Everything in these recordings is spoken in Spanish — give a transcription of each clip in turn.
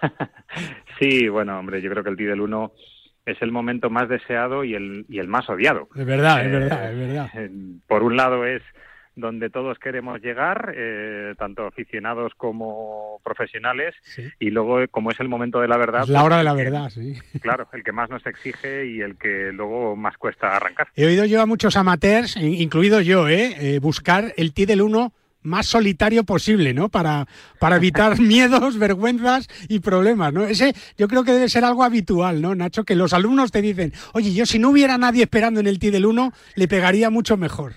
sí, bueno, hombre, yo creo que el T del 1 es el momento más deseado y el, y el más odiado. Es verdad, es verdad, es verdad. Por un lado es donde todos queremos llegar, eh, tanto aficionados como profesionales, y luego como es el momento de la verdad. Es la hora de la verdad, sí. Claro, el que más nos exige y el que luego más cuesta arrancar. He oído yo a muchos amateurs, incluido yo, ¿eh? eh buscar el T del 1 más solitario posible, ¿no? Para, para evitar miedos, vergüenzas y problemas, ¿no? Ese yo creo que debe ser algo habitual, ¿no, Nacho? Que los alumnos te dicen, oye, yo si no hubiera nadie esperando en el T del 1, le pegaría mucho mejor.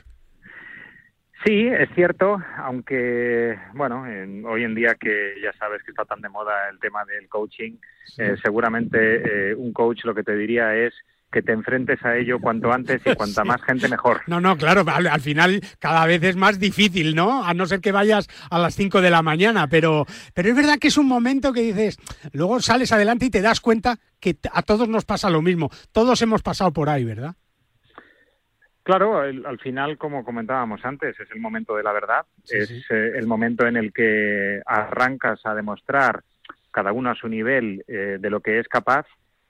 Sí, es cierto, aunque, bueno, hoy en día que ya sabes que está tan de moda el tema del coaching, eh, seguramente eh, un coach lo que te diría es que te enfrentes a ello cuanto antes y cuanta más gente mejor. No, no, claro, al, final cada vez es más difícil, ¿no? A no ser que vayas a las 5 de la mañana, pero, pero es verdad que es un momento que dices, luego sales adelante y te das cuenta que a todos nos pasa lo mismo, todos hemos pasado por ahí, ¿verdad? Claro, al final, como comentábamos antes, es el momento de la verdad, es eh, el momento en el que arrancas a demostrar cada uno a su nivel eh, de lo que es capaz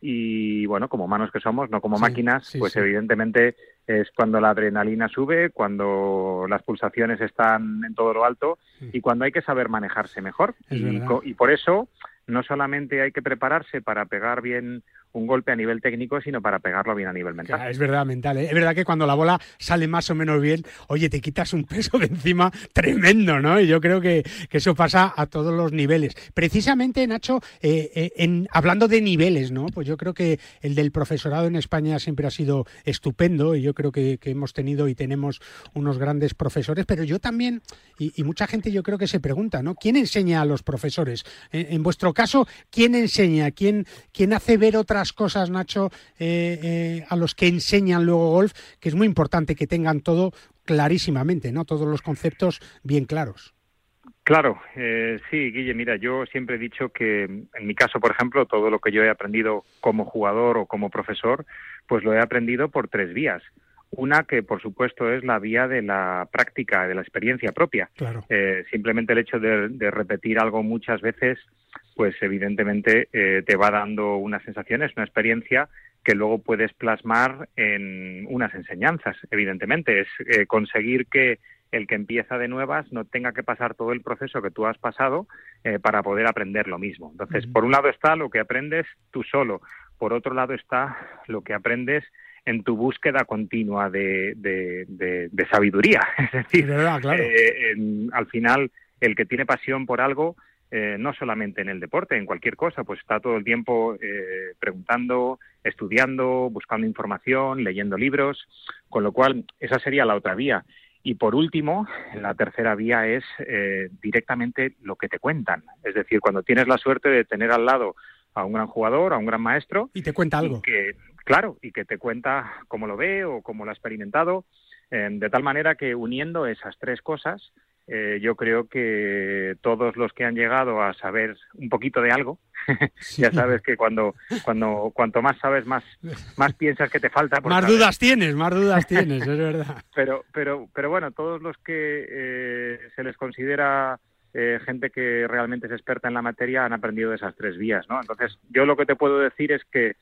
y bueno, como manos que somos, no como máquinas, pues evidentemente es cuando la adrenalina sube, cuando las pulsaciones están en todo lo alto y cuando hay que saber manejarse mejor. Y, y, por eso no solamente hay que prepararse para pegar bien un golpe a nivel técnico, sino para pegarlo bien a nivel mental. es verdad, mental. ¿eh? Es verdad que cuando la bola sale más o menos bien, oye, te quitas un peso de encima tremendo, ¿no? Y yo creo que, eso pasa a todos los niveles. Precisamente, Nacho, eh, eh, en, hablando de niveles, ¿no? Pues yo creo que el del profesorado en España siempre ha sido estupendo y yo creo que, hemos tenido y tenemos unos grandes profesores, pero yo también, y, mucha gente yo creo que se pregunta, ¿no? ¿Quién enseña a los profesores? En, vuestro caso, ¿quién enseña? ¿Quién, quién hace ver otras cosas, Nacho, eh, eh, a los que enseñan luego golf, que es muy importante que tengan todo clarísimamente, ¿no? Todos los conceptos bien claros. Claro, eh, sí, Guille, mira, yo siempre he dicho que en mi caso, por ejemplo, todo lo que yo he aprendido como jugador o como profesor, pues lo he aprendido por tres vías. Una que, por supuesto, es la vía de la práctica, de la experiencia propia. Claro. simplemente el hecho de, repetir algo muchas veces pues evidentemente eh, te va dando unas sensaciones, una experiencia que luego puedes plasmar en unas enseñanzas, evidentemente. Es eh, conseguir que el que empieza de nuevas no tenga que pasar todo el proceso que tú has pasado eh, para poder aprender lo mismo. Entonces, por un lado está lo que aprendes tú solo, por otro lado está lo que aprendes en tu búsqueda continua de, de, sabiduría. Es decir, al final, el que tiene pasión por algo eh, no solamente en el deporte, en cualquier cosa, pues está todo el tiempo eh, preguntando, estudiando, buscando información, leyendo libros, con lo cual esa sería la otra vía. Y por último, la tercera vía es eh, directamente lo que te cuentan. Es decir, cuando tienes la suerte de tener al lado a un gran jugador, a un gran maestro. Y te cuenta algo. que, claro, y que te cuenta cómo lo ve o cómo lo ha experimentado. de tal manera que uniendo esas tres cosas, eh, yo creo que todos los que han llegado a saber un poquito de algo, ya sabes que cuando, cuando cuanto más sabes, más, más piensas que te falta. más dudas tienes, más dudas tienes, es verdad. Pero, pero, pero bueno, todos los que eh, se les considera eh, gente que realmente es experta en la materia han aprendido de esas tres vías, ¿no? Entonces, yo lo que te puedo decir es que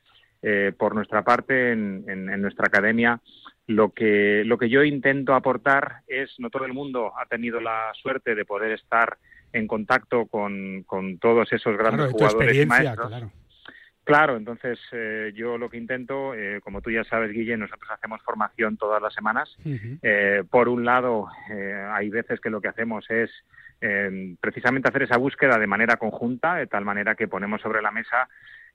por nuestra parte, en, en nuestra academia, lo que, lo que yo intento aportar es, no todo el mundo ha tenido la suerte de poder estar en contacto con, con todos esos grandes jugadores y maestros. Claro. Claro, entonces eh, yo lo que intento, eh, como tú ya sabes, Guille, nosotros hacemos formación todas las semanas. Eh, por un lado, hay veces que lo que hacemos es precisamente hacer esa búsqueda de manera conjunta, de tal manera que ponemos sobre la mesa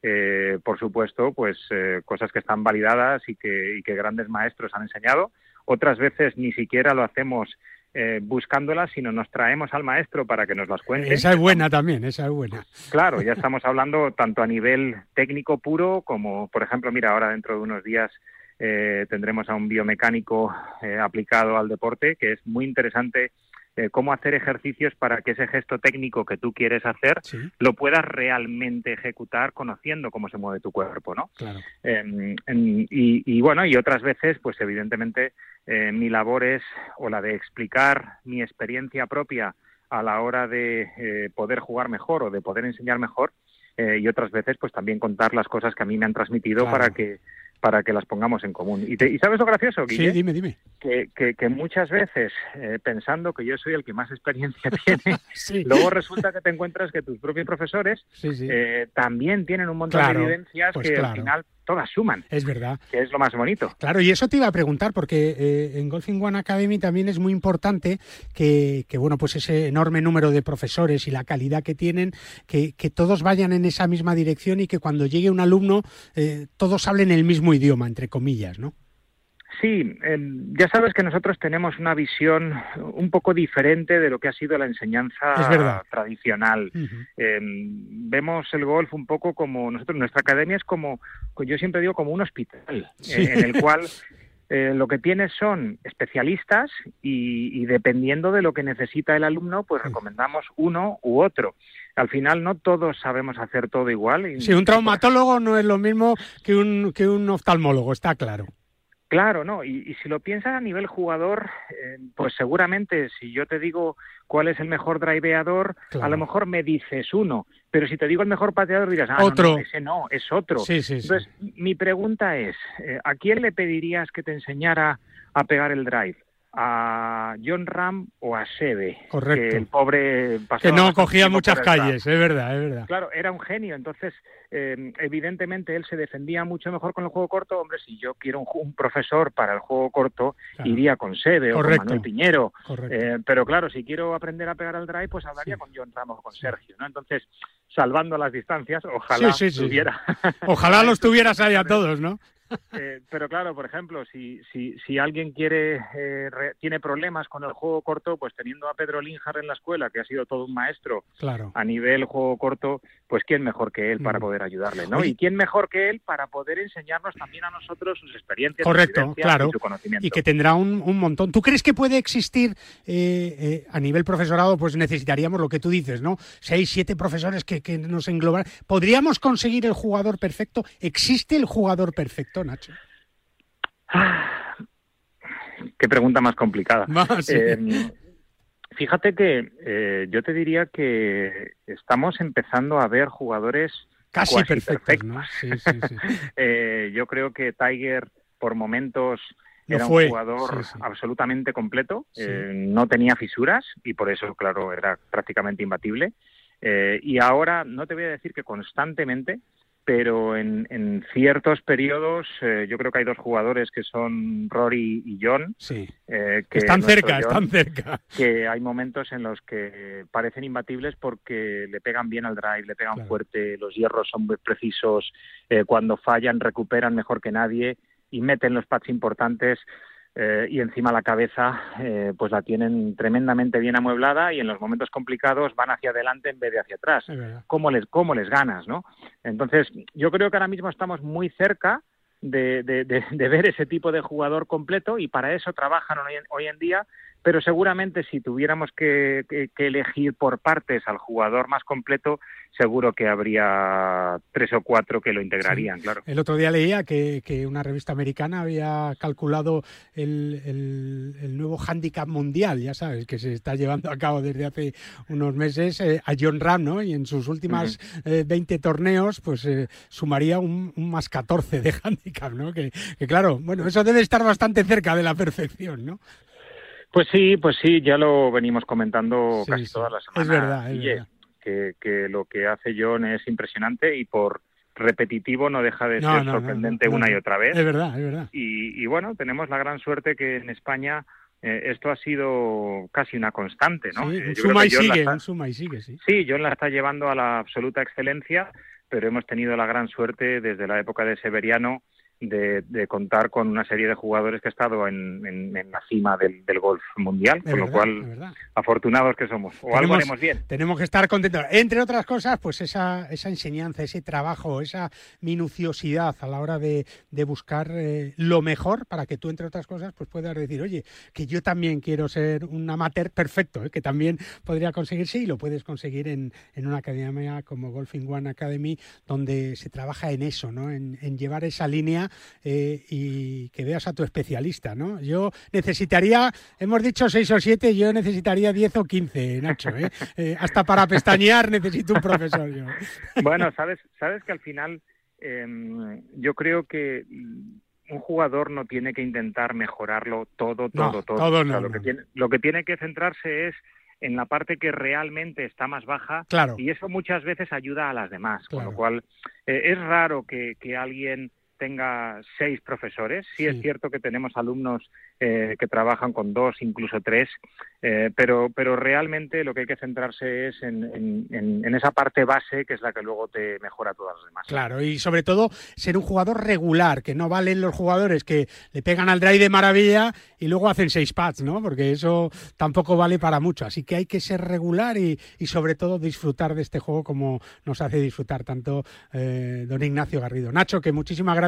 eh, por supuesto, pues eh, cosas que están validadas y que, grandes maestros han enseñado. Otras veces ni siquiera lo hacemos eh, buscándolas, sino nos traemos al maestro para que nos las cuente. Esa es buena también, esa es buena. Claro, ya estamos hablando tanto a nivel técnico puro como, por ejemplo, mira, ahora dentro de unos días tendremos a un biomecánico aplicado al deporte, que es muy interesante eh, cómo hacer ejercicios para que ese gesto técnico que tú quieres hacer lo puedas realmente ejecutar conociendo cómo se mueve tu cuerpo, ¿no? Claro. Em, y, bueno, y otras veces, pues evidentemente eh, mi labor es o la de explicar mi experiencia propia a la hora de eh, poder jugar mejor o de poder enseñar mejor, y otras veces pues también contar las cosas que a mí me han transmitido para que para que las pongamos en común. ¿Y, y sabes lo gracioso, Guille? Sí, dime, dime. Que, que, muchas veces, eh, pensando que yo soy el que más experiencia tiene, luego resulta que te encuentras que tus propios profesores eh, también tienen un montón de evidencias pues que al final todas suman. Es verdad. Que es lo más bonito. Claro, y eso te iba a preguntar, porque eh, en Golfing One Academy también es muy importante que, bueno, pues ese enorme número de profesores y la calidad que tienen, que, todos vayan en esa misma dirección y que cuando llegue un alumno eh, todos hablen el mismo idioma, entre comillas, ¿no? Sí, em, ya sabes que nosotros tenemos una visión un poco diferente de lo que ha sido la enseñanza tradicional. Em, vemos el golf un poco como nosotros, nuestra academia es como, yo siempre digo, como un hospital, eh, en el cual eh, lo que tienes son especialistas y, dependiendo de lo que necesita el alumno, pues recomendamos uno u otro. Al final no todos sabemos hacer todo igual. sí, un traumatólogo no es lo mismo que un, que un oftalmólogo, está claro. Claro, no, y, si lo piensas a nivel jugador, eh, pues seguramente si yo te digo cuál es el mejor driveador, a lo mejor me dices uno, pero si te digo el mejor pateador dirás, ah, otro. No, ese no, es otro. Sí, sí, Entonces, mi pregunta es, eh, ¿a quién le pedirías que te enseñara a pegar el drive? A John Ram o a Sebe. Correcto. Que el pobre Que no cogía muchas calles, es verdad, es verdad. Claro, era un genio. Entonces, eh, evidentemente, él se defendía mucho mejor con el juego corto. Hombre, si yo quiero un, profesor para el juego corto, iría con Sebe o con Manuel Piñero. Eh, pero claro, si quiero aprender a pegar al drive, pues hablaría con John Ram o con Sergio. ¿no? Entonces, salvando las distancias, ojalá tuviera. Ojalá los tuvieras ahí a todos, ¿no? Eh, pero claro, por ejemplo, si, si, si alguien quiere eh, tiene problemas con el juego corto, pues teniendo a Pedro Linjar en la escuela, que ha sido todo un maestro claro. a nivel juego corto, pues quién mejor que él para mm. poder ayudarle, ¿no? Y quién mejor que él para poder enseñarnos también a nosotros sus experiencias, Correcto, claro. y su conocimiento. Y que tendrá un, un montón. ¿Tú crees que puede existir eh, a nivel profesorado? Pues necesitaríamos lo que tú dices, ¿no? Seis, siete profesores que, que nos engloban. ¿Podríamos conseguir el jugador perfecto? ¿Existe el jugador perfecto? Nacho? Qué pregunta más complicada. Em, fíjate que eh, yo te diría que estamos empezando a ver jugadores casi perfectos. Eh, yo creo que Tiger por momentos era un jugador absolutamente completo, eh, no tenía fisuras y por eso, claro, era prácticamente imbatible. y ahora no te voy a decir que constantemente, pero en, ciertos periodos eh, yo creo que hay dos jugadores que son Rory y John. Sí. Eh, que están cerca, están cerca. Que hay momentos en los que parecen imbatibles porque le pegan bien al drive, le pegan fuerte, los hierros son muy precisos, eh, cuando fallan recuperan mejor que nadie y meten los pads importantes. Eh, y encima la cabeza eh, pues la tienen tremendamente bien amueblada y en los momentos complicados van hacia adelante en vez de hacia atrás. ¿Cómo les, ¿Cómo les ganas? ¿no? Entonces, yo creo que ahora mismo estamos muy cerca de, de, ver ese tipo de jugador completo y para eso trabajan hoy en día pero seguramente si tuviéramos que, elegir por partes al jugador más completo, seguro que habría tres o cuatro que lo integrarían, claro. El otro día leía que, una revista americana había calculado el, nuevo handicap mundial, ya sabes, que se está llevando a cabo desde hace unos meses eh, a John Ram, ¿no? Y en sus últimas 20 eh, torneos, pues eh, sumaría un, más 14 de handicap, ¿no? Que, que claro, bueno, eso debe estar bastante cerca de la perfección, ¿no? Pues sí, pues sí, ya lo venimos comentando casi todas las semanas. Es verdad, es verdad. Que, que, lo que hace John es impresionante y por repetitivo no deja de ser sorprendente una y otra vez. Es verdad, es verdad. Y, bueno, tenemos la gran suerte que en España eh, esto ha sido casi una constante, ¿no? Sí, eh, suma y sigue, suma y sigue, sí. Sí, John la está llevando a la absoluta excelencia, pero hemos tenido la gran suerte desde la época de Severiano de, contar con una serie de jugadores que ha estado en, la cima del, golf mundial, con lo cual afortunados que somos. O algo haremos bien. Tenemos que estar contentos. Entre otras cosas, pues esa, esa enseñanza, ese trabajo, esa minuciosidad a la hora de, buscar eh, lo mejor para que tú, entre otras cosas, pues puedas decir, oye, que yo también quiero ser un amateur perfecto, ¿eh? que también podría conseguirse y lo puedes conseguir en, una academia como Golfing One Academy, donde se trabaja en eso, ¿no? en llevar esa línea eh, y que veas a tu especialista, ¿no? Yo necesitaría, hemos dicho 6 o 7, yo necesitaría 10 o 15, Nacho. ¿eh? ¿eh? hasta para pestañear necesito un profesor. Yo. Bueno, sabes, sabes que al final em, yo creo que un jugador no tiene que intentar mejorarlo todo, todo, todo. lo, Que tiene, lo que tiene que centrarse es en la parte que realmente está más baja y eso muchas veces ayuda a las demás, con lo cual eh, es raro que, que alguien tenga seis profesores. Sí, es cierto que tenemos alumnos eh, que trabajan con dos, incluso tres, eh, pero, pero realmente lo que hay que centrarse es en, en, esa parte base que es la que luego te mejora todas las demás. Claro, y sobre todo ser un jugador regular, que no valen los jugadores que le pegan al drive de maravilla y luego hacen seis pads, ¿no? Porque eso tampoco vale para mucho. Así que hay que ser regular y, y sobre todo disfrutar de este juego como nos hace disfrutar tanto eh, don Ignacio Garrido. Nacho, que muchísimas gracias,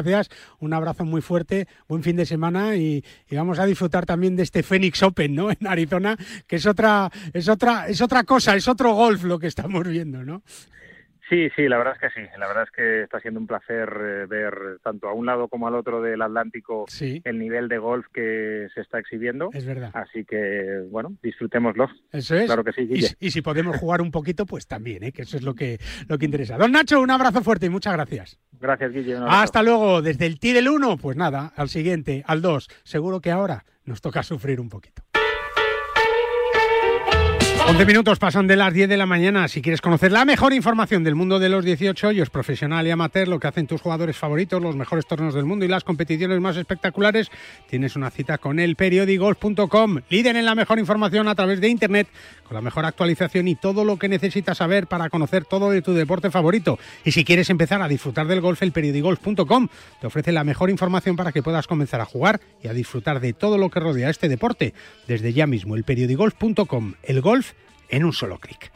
un abrazo muy fuerte, buen fin de semana y, y vamos a disfrutar también de este Phoenix Open, ¿no? En Arizona, que es otra, es otra, es otra cosa, es otro golf lo que estamos viendo, ¿no? Sí, sí, la verdad es que sí. La verdad es que está siendo un placer eh, ver tanto a un lado como al otro del Atlántico el nivel de golf que se está exhibiendo. Es verdad. Así que, bueno, disfrutémoslo. Eso es. Claro que sí, Y, si podemos jugar un poquito, pues también, ¿eh? que eso es lo que, lo que interesa. Don Nacho, un abrazo fuerte y muchas gracias. Gracias, Guille. Hasta luego. Desde el T del 1, pues nada, al siguiente, al 2. Seguro que ahora nos toca sufrir un poquito. 11 minutos pasan de las 10 de la mañana. Si quieres conocer la mejor información del mundo de los 18 hoyos, profesional y amateur, lo que hacen tus jugadores favoritos, los mejores torneos del mundo y las competiciones más espectaculares, tienes una cita con el periodigolf.com. Líder en la mejor información a través de Internet, con la mejor actualización y todo lo que necesitas saber para conocer todo de tu deporte favorito. Y si quieres empezar a disfrutar del golf, el periodigolf.com te ofrece la mejor información para que puedas comenzar a jugar y a disfrutar de todo lo que rodea este deporte. Desde ya mismo, el periodigolf.com. El golf en un solo clic.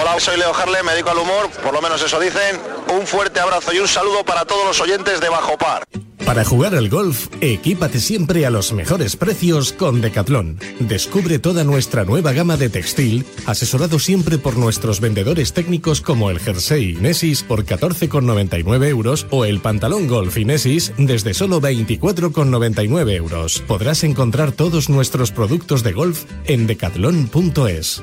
Hola, soy Leo Harle, me dedico al humor, por lo menos eso dicen. Un fuerte abrazo y un saludo para todos los oyentes de Bajo Par. Para jugar al golf, equípate siempre a los mejores precios con Decathlon. Descubre toda nuestra nueva gama de textil, asesorado siempre por nuestros vendedores técnicos como el jersey Inesis por 14,99 euros o el pantalón golf Inesis desde solo 24,99 euros. Podrás encontrar todos nuestros productos de golf en decathlon.es.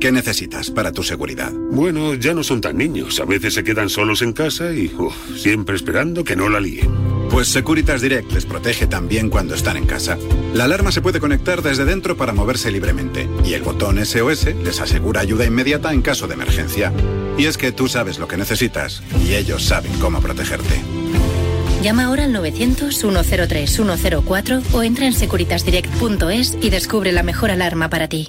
¿Qué necesitas para tu seguridad? Bueno, ya no son tan niños. A veces se quedan solos en casa y siempre esperando que no la líen. Pues Securitas Direct les protege también cuando están en casa. La alarma se puede conectar desde dentro para moverse libremente y el botón SOS les asegura ayuda inmediata en caso de emergencia. Y es que tú sabes lo que necesitas y ellos saben cómo protegerte. Llama ahora al 900-103-104 o entra en securitasdirect.es y descubre la mejor alarma para ti.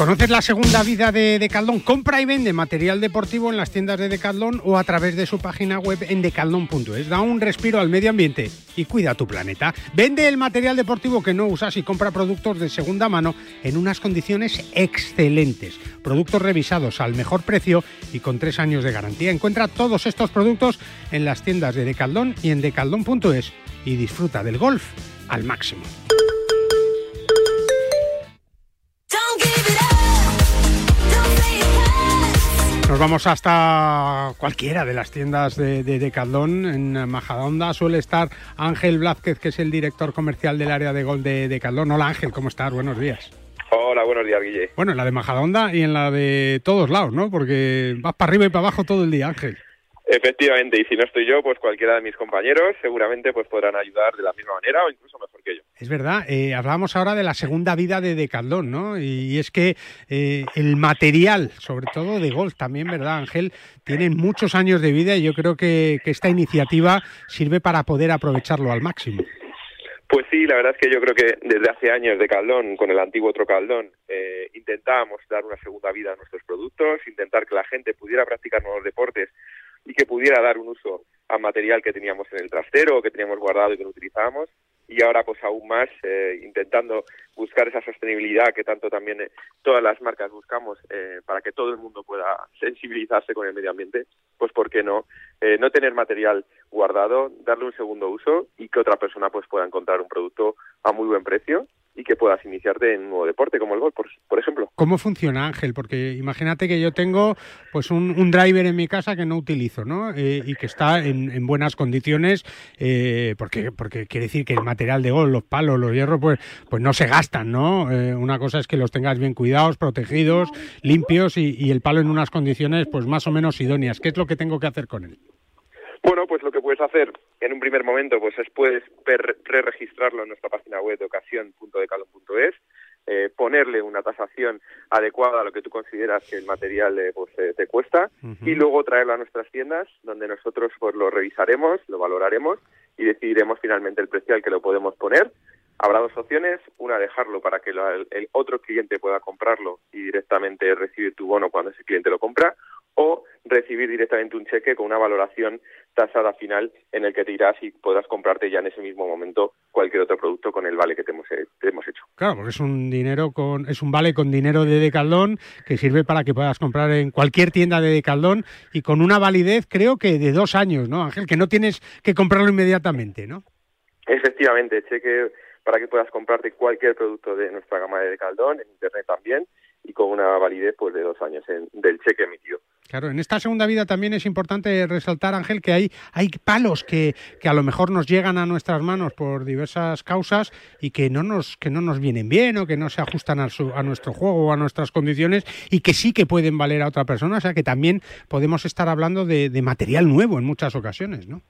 ¿Conoces la segunda vida de Decathlon? Compra y vende material deportivo en las tiendas de Decathlon o a través de su página web en decathlon.es. Da un respiro al medio ambiente y cuida tu planeta. Vende el material deportivo que no usas y compra productos de segunda mano en unas condiciones excelentes. Productos revisados al mejor precio y con tres años de garantía. Encuentra todos estos productos en las tiendas de Decathlon y en decathlon.es y disfruta del golf al máximo. Nos vamos hasta cualquiera de las tiendas de, de Decathlon. En Majadahonda suele estar Ángel Blázquez, que es el director comercial del área de gol de Decathlon. Hola Ángel, ¿cómo estás? Buenos días. Hola, buenos días, Guille. Bueno, en la de Majadahonda y en la de todos lados, ¿no? Porque vas para arriba y para abajo todo el día, Ángel. Efectivamente, y si no estoy yo, pues cualquiera de mis compañeros seguramente pues podrán ayudar de la misma manera o incluso mejor que yo. Es verdad, eh, hablábamos ahora de la segunda vida de Decathlon, ¿no? Y, es que eh, el material, sobre todo de golf también, ¿verdad, Ángel? Tienen muchos años de vida y yo creo que, esta iniciativa sirve para poder aprovecharlo al máximo. Pues sí, la verdad es que yo creo que desde hace años de Caldón, con el antiguo otro Caldón, eh, intentábamos dar una segunda vida a nuestros productos, intentar que la gente pudiera practicar nuevos deportes y que pudiera dar un uso al material que teníamos en el trastero, que teníamos guardado y que no utilizábamos. Y ahora, pues aún más, eh, intentando buscar esa sostenibilidad que tanto también eh, todas las marcas buscamos eh, para que todo el mundo pueda sensibilizarse con el medio ambiente, pues ¿por qué no? no tener material guardado, darle un segundo uso y que otra persona pues pueda encontrar un producto a muy buen precio y que puedas iniciarte en un nuevo deporte como el golf, por, ejemplo. ¿Cómo funciona, Ángel? Porque imagínate que yo tengo pues un, driver en mi casa que no utilizo, ¿no? Eh, y que está en, buenas condiciones, eh, porque, porque quiere decir que el material de golf, los palos, los hierros, pues, pues no se gastan, ¿no? Eh, una cosa es que los tengas bien cuidados, protegidos, limpios y, y el palo en unas condiciones pues más o menos idóneas. ¿Qué es lo que tengo que hacer con él? Bueno, pues lo que puedes hacer en un primer momento pues es puedes pre-registrarlo en nuestra página web de ocasión.decalon.es, eh, ponerle una tasación adecuada a lo que tú consideras que el material eh, pues, eh, te cuesta y luego traerlo a nuestras tiendas donde nosotros pues lo revisaremos, lo valoraremos y decidiremos finalmente el precio al que lo podemos poner. Habrá dos opciones, una dejarlo para que el otro cliente pueda comprarlo y directamente recibir tu bono cuando ese cliente lo compra o recibir directamente un cheque con una valoración tasada final en el que te irás y podrás comprarte ya en ese mismo momento cualquier otro producto con el vale que te hemos, hecho. Claro, porque es un dinero con es un vale con dinero de Decaldón que sirve para que puedas comprar en cualquier tienda de Decaldón y con una validez creo que de dos años, ¿no, Ángel? Que no tienes que comprarlo inmediatamente, ¿no? Efectivamente, cheque para que puedas comprarte cualquier producto de nuestra gama de Decaldón, en internet también, y con una validez pues de dos años del cheque emitido. Claro, en esta segunda vida también es importante resaltar, Ángel, que hay, hay palos que, que, a lo mejor nos llegan a nuestras manos por diversas causas y que no nos, que no nos vienen bien o que no se ajustan a, a nuestro juego o a nuestras condiciones y que sí que pueden valer a otra persona. O sea que también podemos estar hablando de material nuevo en muchas ocasiones, ¿no?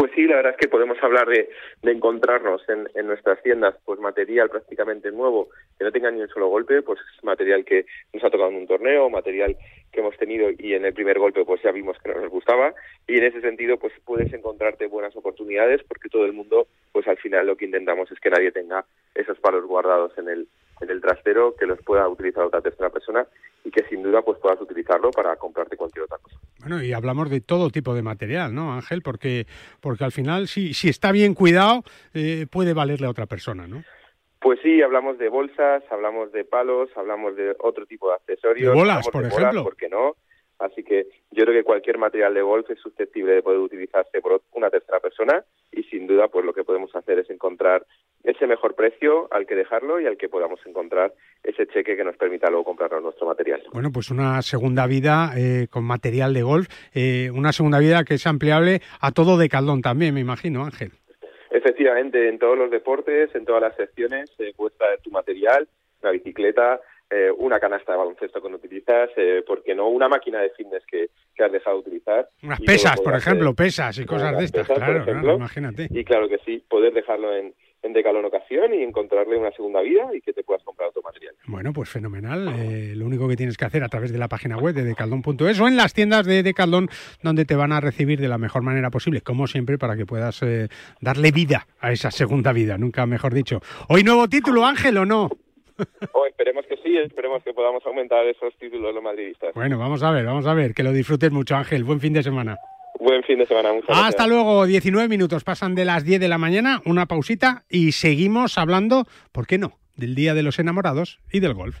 Pues sí, la verdad es que podemos hablar de, encontrarnos en, en, nuestras tiendas pues material prácticamente nuevo que no tenga ni un solo golpe, pues es material que nos ha tocado en un torneo, material que hemos tenido y en el primer golpe pues ya vimos que no nos gustaba. Y en ese sentido pues puedes encontrarte buenas oportunidades porque todo el mundo pues al final lo que intentamos es que nadie tenga esos palos guardados en el en el trastero que los pueda utilizar otra tercera persona y que sin duda pues puedas utilizarlo para comprarte cualquier otra cosa. Bueno, y hablamos de todo tipo de material, ¿no, Ángel? Porque, porque al final, si, si está bien cuidado, eh, puede valerle a otra persona, ¿no? Pues sí, hablamos de bolsas, hablamos de palos, hablamos de otro tipo de accesorios. De bolas, por ejemplo. ¿Por qué no? Así que yo creo que cualquier material de golf es susceptible de poder utilizarse por una tercera persona y sin duda pues lo que podemos hacer es encontrar ese mejor precio al que dejarlo y al que podamos encontrar ese cheque que nos permita luego comprar nuestro material. Bueno, pues una segunda vida eh, con material de golf, eh, una segunda vida que es ampliable a todo de caldón también, me imagino, Ángel. Efectivamente, en todos los deportes, en todas las secciones, se cuesta tu material, una bicicleta, eh, una canasta de baloncesto que no utilizas, eh, porque no una máquina de fitness que, que has dejado de utilizar. Unas pesas, por ejemplo, pesas y cosas de estas, claro, imagínate. Y claro que sí, poder dejarlo en, en Decalón Ocasión y encontrarle una segunda vida y que te puedas comprar otro material. Bueno, pues fenomenal. Eh, lo único que tienes que hacer a través de la página web de decaldón.es o en las tiendas de Decaldón donde te van a recibir de la mejor manera posible, como siempre, para que puedas darle vida a esa segunda vida, nunca mejor dicho. Hoy nuevo título, Ángel, ¿o no? Oh, esperemos que sí, esperemos que podamos aumentar esos títulos los madridistas. Bueno, vamos a ver, vamos a ver, que lo disfrutes mucho Ángel, buen fin de semana. Buen fin de semana, muchas Hasta luego, 19 minutos pasan de las 10 de la mañana, una pausita y seguimos hablando, ¿por qué no?, del Día de los Enamorados y del golf.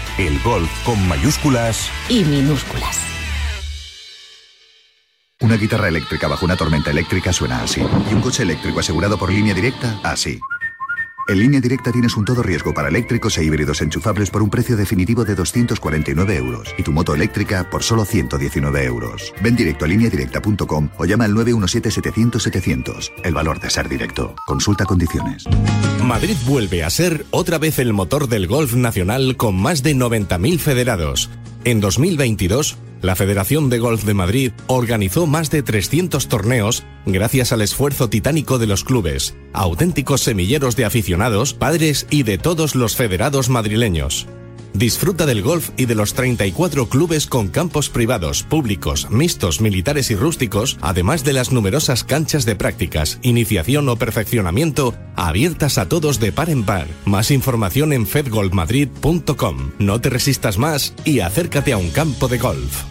El golf con mayúsculas y minúsculas. Una guitarra eléctrica bajo una tormenta eléctrica suena así. Y un coche eléctrico asegurado por línea directa, así. En línea directa tienes un todo riesgo para eléctricos e híbridos enchufables por un precio definitivo de 249 euros y tu moto eléctrica por solo 119 euros. Ven directo a lineadirecta.com o llama al 917-700-700. El valor de ser directo. Consulta condiciones. Madrid vuelve a ser otra vez el motor del golf nacional con más de 90.000 federados. En 2022, la Federación de Golf de Madrid organizó más de 300 torneos gracias al esfuerzo titánico de los clubes, auténticos semilleros de aficionados, padres y de todos los federados madrileños. Disfruta del golf y de los 34 clubes con campos privados, públicos, mixtos, militares y rústicos, además de las numerosas canchas de prácticas, iniciación o perfeccionamiento abiertas a todos de par en par. Más información en fedgolfmadrid.com. No te resistas más y acércate a un campo de golf.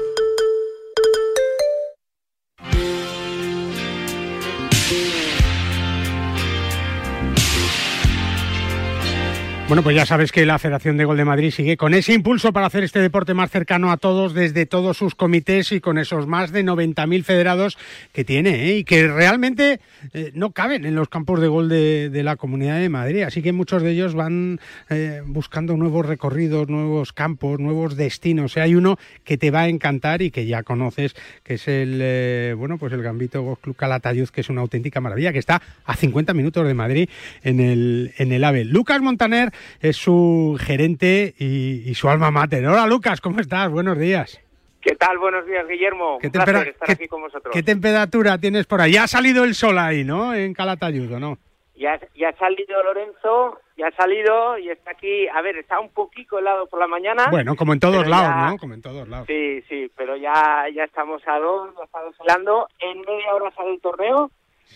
Bueno, pues ya sabes que la Federación de Gol de Madrid sigue con ese impulso para hacer este deporte más cercano a todos desde todos sus comités y con esos más de 90.000 federados que tiene ¿eh? y que realmente eh, no caben en los campos de gol de, la Comunidad de Madrid. Así que muchos de ellos van eh, buscando nuevos recorridos, nuevos campos, nuevos destinos. hay uno que te va a encantar y que ya conoces, que es el bueno pues el Gambito Golf Club Calatayud, que es una auténtica maravilla, que está a 50 minutos de Madrid en el, en el AVE. Lucas Montaner es su gerente y, su alma mater. Hola Lucas, ¿cómo estás? Buenos días. ¿Qué tal? Buenos días, Guillermo. ¿Qué, Un placer estar aquí con vosotros. ¿Qué temperatura tienes por ahí? Ya ha salido el sol ahí, ¿no? En Calatayud, ¿no? Ya, ya ha salido Lorenzo, ya ha salido y está aquí. A ver, está un poquito helado por la mañana. Bueno, como en todos lados, ¿no? Como en todos lados. Sí, sí, pero ya, ya estamos a dos, ya estamos helando. En media hora sale el torneo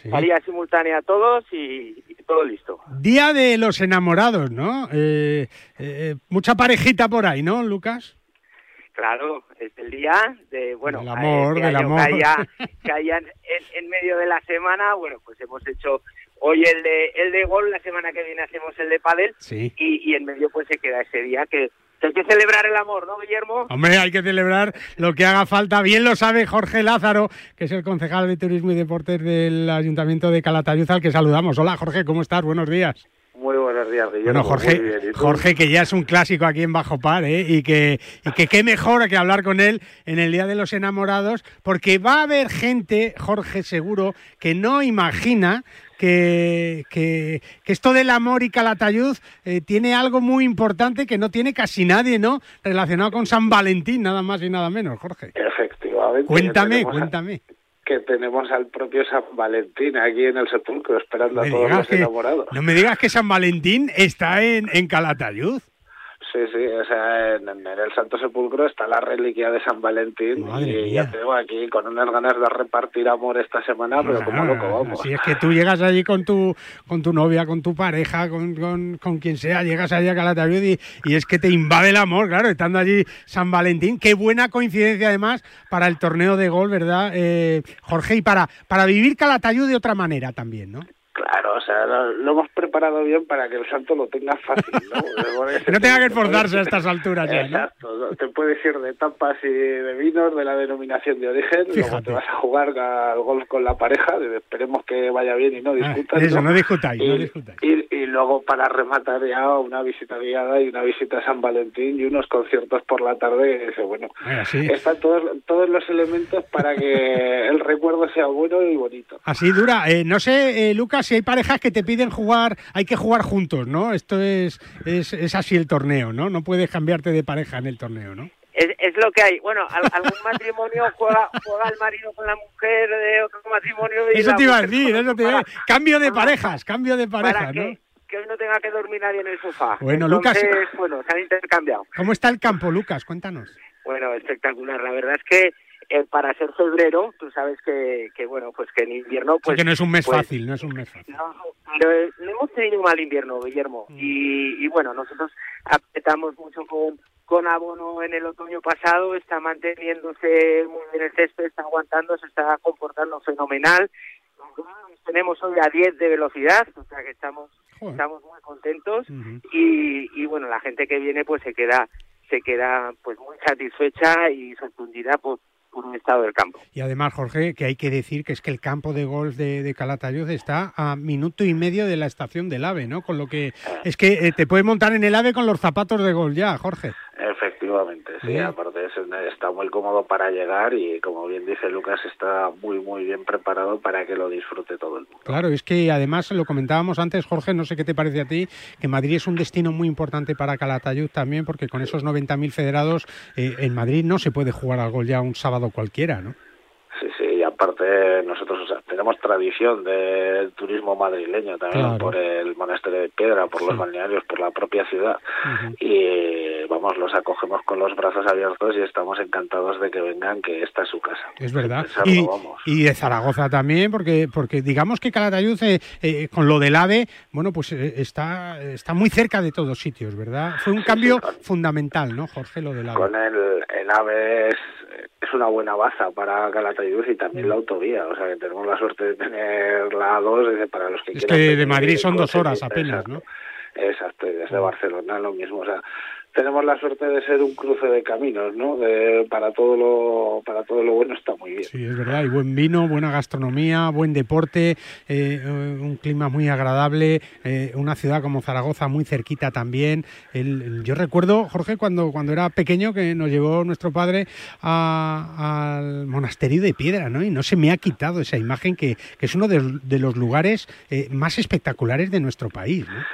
Salía simultánea a todos y, todo listo. Día de los enamorados, ¿no? Eh, eh, mucha parejita por ahí, ¿no, Lucas? Claro, es el día de, bueno, el amor, del amor. Que haya, en, medio de la semana, bueno, pues hemos hecho hoy el de el de gol, la semana que viene hacemos el de pádel y, y en medio pues se queda ese día que hay que celebrar el amor, ¿no, Guillermo? Hombre, hay que celebrar lo que haga falta. Bien lo sabe Jorge Lázaro, que es el concejal de Turismo y Deportes del Ayuntamiento de Calatayud, al que saludamos. Hola, Jorge, ¿cómo estás? Buenos días. Muy buenos días, Guillermo. Bueno, Jorge, Jorge, que ya es un clásico aquí en Bajo Par, ¿eh? y, que, y que qué mejor que hablar con él en el Día de los Enamorados, porque va a haber gente, Jorge, seguro, que no imagina que, que, esto del amor y Calatayud eh, tiene algo muy importante que no tiene casi nadie, ¿no? Relacionado con San Valentín, nada más y nada menos, Jorge. Efectivamente. Cuéntame, cuéntame. que tenemos al propio San Valentín aquí en el sepulcro esperando a todos los enamorados. No me digas que San Valentín está en, en Calatayud. Sí, sí, o sea, en, el Santo Sepulcro está la reliquia de San Valentín y ya tengo aquí con unas ganas de repartir amor esta semana, pero como loco vamos. Si es que tú llegas allí con tu con tu novia, con tu pareja, con, con, quien sea, llegas allí a Calatayud y, y, es que te invade el amor, claro, estando allí San Valentín. Qué buena coincidencia además para el torneo de gol, ¿verdad, eh, Jorge? Y para, para vivir Calatayud de otra manera también, ¿no? Claro, o sea, lo, hemos preparado bien para que el santo lo tenga fácil, ¿no? no tenga que esforzarse a estas alturas ya, Exacto, te puedes ir de tapas y de vinos, de la denominación de origen, luego te vas a jugar al golf con la pareja, esperemos que vaya bien y no ah, discutas. eso, no discutáis, y, no discutáis. Y, luego para rematar ya una visita guiada y una visita a San Valentín y unos conciertos por la tarde. bueno, están todos, todos los elementos para que el recuerdo sea bueno y bonito. Así dura. Eh, no sé, eh, Lucas, si hay parejas que te piden jugar, hay que jugar juntos, ¿no? Esto es, es, es así el torneo, ¿no? No puedes cambiarte de pareja en el torneo, ¿no? Es, es lo que hay. Bueno, algún matrimonio juega, juega el marido con la mujer de otro matrimonio. eso te iba a decir, eso te iba a decir. Cambio de parejas, cambio de parejas, ¿no? que hoy no tenga que dormir nadie en el sofá. Bueno, Lucas. Bueno, se han intercambiado. ¿Cómo está el campo, Lucas? Cuéntanos. Bueno, espectacular. La verdad es que eh, para ser febrero, tú sabes que, que, bueno, pues que en invierno... Pues, que no es un mes pues, fácil, no es un mes fácil. No, pero eh, no hemos tenido un mal invierno, Guillermo. Mm. Y, y bueno, nosotros apretamos mucho con, con abono en el otoño pasado, está manteniéndose muy bien el césped, está aguantando, se está comportando fenomenal. Tenemos hoy a 10 de velocidad, o sea que estamos estamos muy contentos y, y bueno, la gente que viene pues se queda se queda pues muy satisfecha y sorprendida por, por un estado del campo. Y además, Jorge, que hay que decir que es que el campo de golf de, de Calatayud está a minuto y medio de la estación del AVE, ¿no? Con lo que es que eh, te puedes montar en el AVE con los zapatos de golf ya, Jorge. Efectivamente, sí, aparte está muy cómodo para llegar y como bien dice Lucas, está muy muy bien preparado para que lo disfrute todo el mundo. Claro, es que además lo comentábamos antes, Jorge, no sé qué te parece a ti, que Madrid es un destino muy importante para Calatayud también, porque con esos 90.000 federados eh, en Madrid no se puede jugar al gol ya un sábado cualquiera, ¿no? Sí, sí, y aparte nosotros tenemos tradición del turismo madrileño también por el monasterio de Piedra, por los balnearios, por la propia ciudad. Y vamos, los acogemos con los brazos abiertos y estamos encantados de que vengan, que esta es su casa. Es verdad. Y, de Zaragoza también, porque porque digamos que Calatayud, eh, eh, con lo del AVE, bueno, pues eh, está, está muy cerca de todos sitios, ¿verdad? Fue un cambio fundamental, ¿no, Jorge, lo del AVE? Con el, el AVE es es una buena baza para Calatayud y también la autovía. O sea, que tenemos la suerte de tener la A2 para los que es que de Madrid son dos horas apenas, ¿no? Exacto, y desde Barcelona lo mismo. O sea, tenemos la suerte de ser un cruce de caminos, ¿no? para todo lo para todo lo bueno está muy bien. Sí, es verdad, hay buen vino, buena gastronomía, buen deporte, eh, un clima muy agradable, eh, una ciudad como Zaragoza muy cerquita también. yo recuerdo, Jorge, cuando cuando era pequeño que nos llevó nuestro padre al monasterio de Piedra, ¿no? Y no se me ha quitado esa imagen que, que es uno de, de los lugares eh, más espectaculares de nuestro país, ¿no?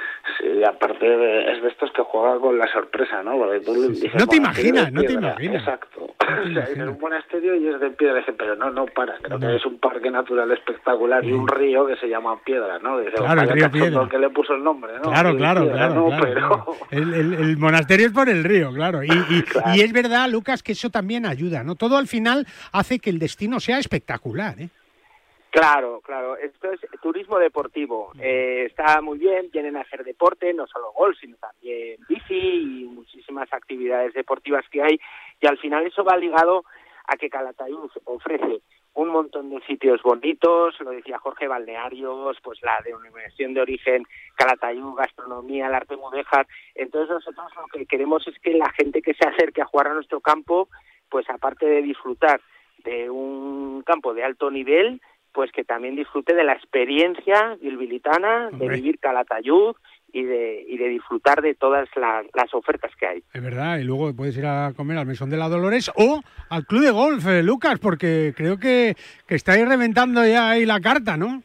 Sí, aparte es de estos que juega con la sorpresa, ¿no? no te imaginas, no te imaginas. Exacto. o sea, es un monasterio y es de piedra. pero no, no para. Creo que es un parque natural espectacular y un río que se llama Piedra, ¿no? claro, el río Piedra. que le puso el nombre, ¿no? Claro, claro, claro. Pero... El, el, monasterio es por el río, claro. Y, y, y es verdad, Lucas, que eso también ayuda, ¿no? Todo al final hace que el destino sea espectacular, ¿eh? Claro, claro. Esto es turismo deportivo. Eh, está muy bien, vienen a hacer deporte, no solo golf, sino también bici y muchísimas actividades deportivas que hay. Y al final eso va ligado a que Calatayud ofrece un montón de sitios bonitos, lo decía Jorge, balnearios, pues la denominación de origen, Calatayud, gastronomía, el arte mudéjar. Entonces nosotros lo que queremos es que la gente que se acerque a jugar a nuestro campo, pues aparte de disfrutar de un campo de alto nivel, pues que también disfrute de la experiencia bilbilitana, de vivir Calatayud y de, y de disfrutar de todas las, ofertas que hay. Es verdad, y luego puedes ir a comer al Mesón de la Dolores o al Club de Golf, eh, Lucas, porque creo que, que estáis reventando ya ahí la carta, ¿no?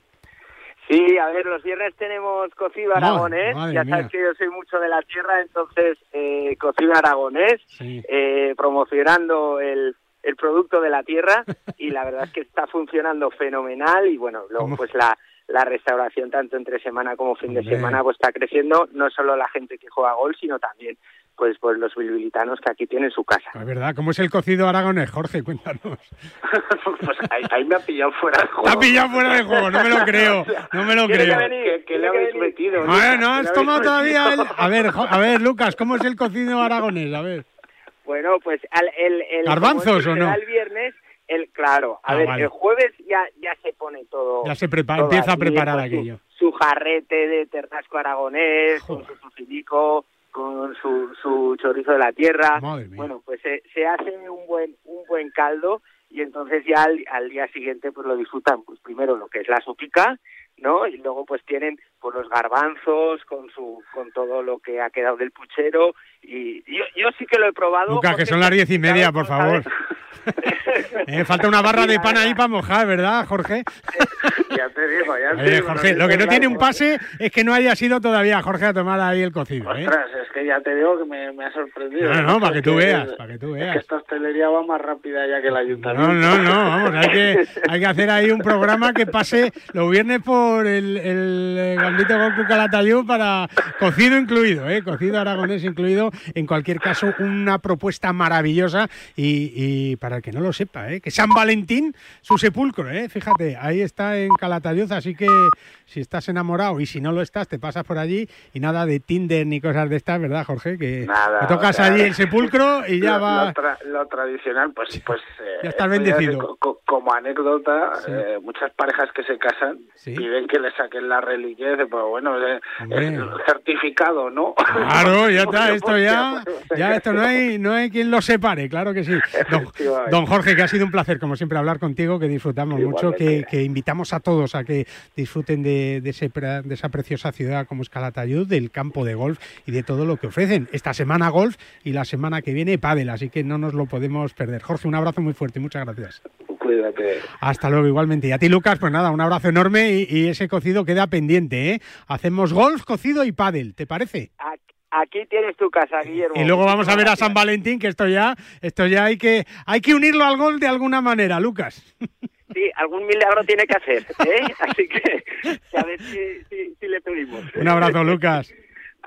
Sí, a ver, los viernes tenemos cocido aragonés. ya sabes que yo soy mucho de la tierra, entonces eh, cocido aragonés, eh, promocionando el, el producto de la tierra y la verdad es que está funcionando fenomenal y bueno, luego pues la, la restauración tanto entre semana como fin de semana pues está creciendo, no solo la gente que juega gol, sino también pues pues los bilbilitanos que aquí tienen su casa. Es verdad, ¿cómo es el cocido aragonés, Jorge? Cuéntanos. pues ahí, me ha pillado fuera de juego. Me ha pillado fuera de juego, no me lo creo, no me lo creo. ¿Qué, le habéis metido? no has tomado todavía A ver, a ver, Lucas, ¿cómo es el cocido aragonés? A ver. Bueno, pues el, el, ¿Garbanzos o no? El viernes, el, claro, a ah, ver, el jueves ya, ya se pone todo. Ya se prepara, empieza a preparar aquello. Su, jarrete de terrasco aragonés, con su tocinico, con su, su chorizo de la tierra. Bueno, pues se, se hace un buen, un buen caldo y entonces ya al, al, día siguiente pues lo disfrutan, pues primero lo que es la sopica, ¿no? Y luego pues tienen pues los garbanzos con su con todo lo que ha quedado del puchero y yo, yo sí que lo he probado. Lucas, que son las diez y media, por favor. eh, falta una barra de pan ahí para mojar, ¿verdad, Jorge? ya te digo, ya te digo. Jorge, lo que no tiene un pase es que no haya sido todavía Jorge a tomar ahí el cocido. ¿eh? Ostras, es que ya te digo que me, me ha sorprendido. No, no, para que tú veas, para que tú veas. Es que esta hostelería va más rápida ya que el ayuntamiento. No, no, no, vamos, hay que, hay que hacer ahí un programa que pase los viernes por el, el Gambito Goku Calatayud para cocido incluido, ¿eh? Cocido aragonés incluido en cualquier caso, una propuesta maravillosa y, para el que no lo sepa, ¿eh? que San Valentín, su sepulcro, ¿eh? fíjate, ahí está en Calatayud, así que si estás enamorado y si no lo estás, te pasas por allí y nada de Tinder ni cosas de estas, ¿verdad, Jorge? Que nada, tocas allí el sepulcro y ya va... Lo, tradicional, pues... pues eh, ya estás bendecido. como anécdota, eh, muchas parejas que se casan piden que le saquen la reliquia pues bueno, el certificado, ¿no? Claro, ya está, esto ya, ya esto no hay, no hay quien lo separe, claro que sí. Don, Jorge, que ha sido un placer, como siempre, hablar contigo, que disfrutamos mucho, que, que, invitamos a todos a que disfruten de, de, ese, de esa preciosa ciudad como es Calatayud, del campo de golf y de todo lo que ofrecen. Esta semana golf y la semana que viene pádel, así que no nos lo podemos perder. Jorge, un abrazo muy fuerte, muchas gracias. Cuídate. Hasta luego, igualmente. Y a ti, Lucas, pues nada, un abrazo enorme y, ese cocido queda pendiente, ¿eh? Hacemos golf, cocido y pádel, ¿te parece? Aquí tienes tu casa, Guillermo. Y luego vamos a ver a San Valentín, que esto ya, esto ya hay que, hay que unirlo al gol de alguna manera, Lucas. Sí, algún milagro tiene que hacer, ¿eh? Así que, a ver si, si le pedimos. Un abrazo, Lucas.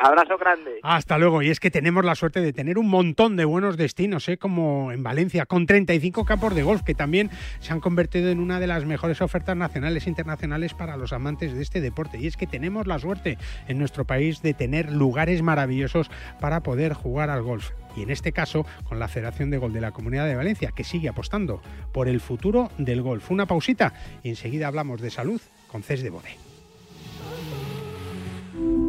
Abrazo grande. Hasta luego. Y es que tenemos la suerte de tener un montón de buenos destinos, ¿eh? como en Valencia, con 35 campos de golf, que también se han convertido en una de las mejores ofertas nacionales e internacionales para los amantes de este deporte. Y es que tenemos la suerte en nuestro país de tener lugares maravillosos para poder jugar al golf. Y en este caso, con la Federación de Golf de la Comunidad de Valencia, que sigue apostando por el futuro del golf. Una pausita y enseguida hablamos de salud con Cés de Bode.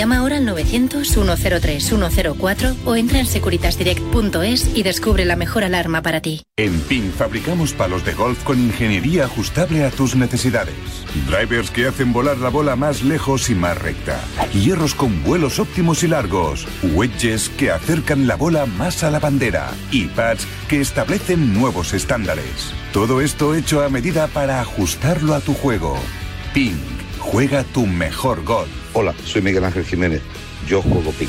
Llama ahora al 900-103-104 o entra en securitasdirect.es y descubre la mejor alarma para ti. En PIN fabricamos palos de golf con ingeniería ajustable a tus necesidades. Drivers que hacen volar la bola más lejos y más recta. Hierros con vuelos óptimos y largos. Wedges que acercan la bola más a la bandera. Y pads que establecen nuevos estándares. Todo esto hecho a medida para ajustarlo a tu juego. PIN. Juega tu mejor golf. Hola, soy Miguel Ángel Jiménez. Yo juego ping.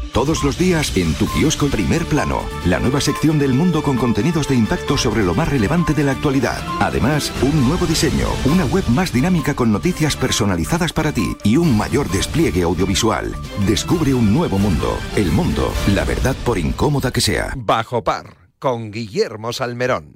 Todos los días en tu kiosco Primer Plano, la nueva sección del mundo con contenidos de impacto sobre lo más relevante de la actualidad. Además, un nuevo diseño, una web más dinámica con noticias personalizadas para ti y un mayor despliegue audiovisual. Descubre un nuevo mundo. El mundo, la verdad por incómoda que sea. Bajo par, con Guillermo Salmerón.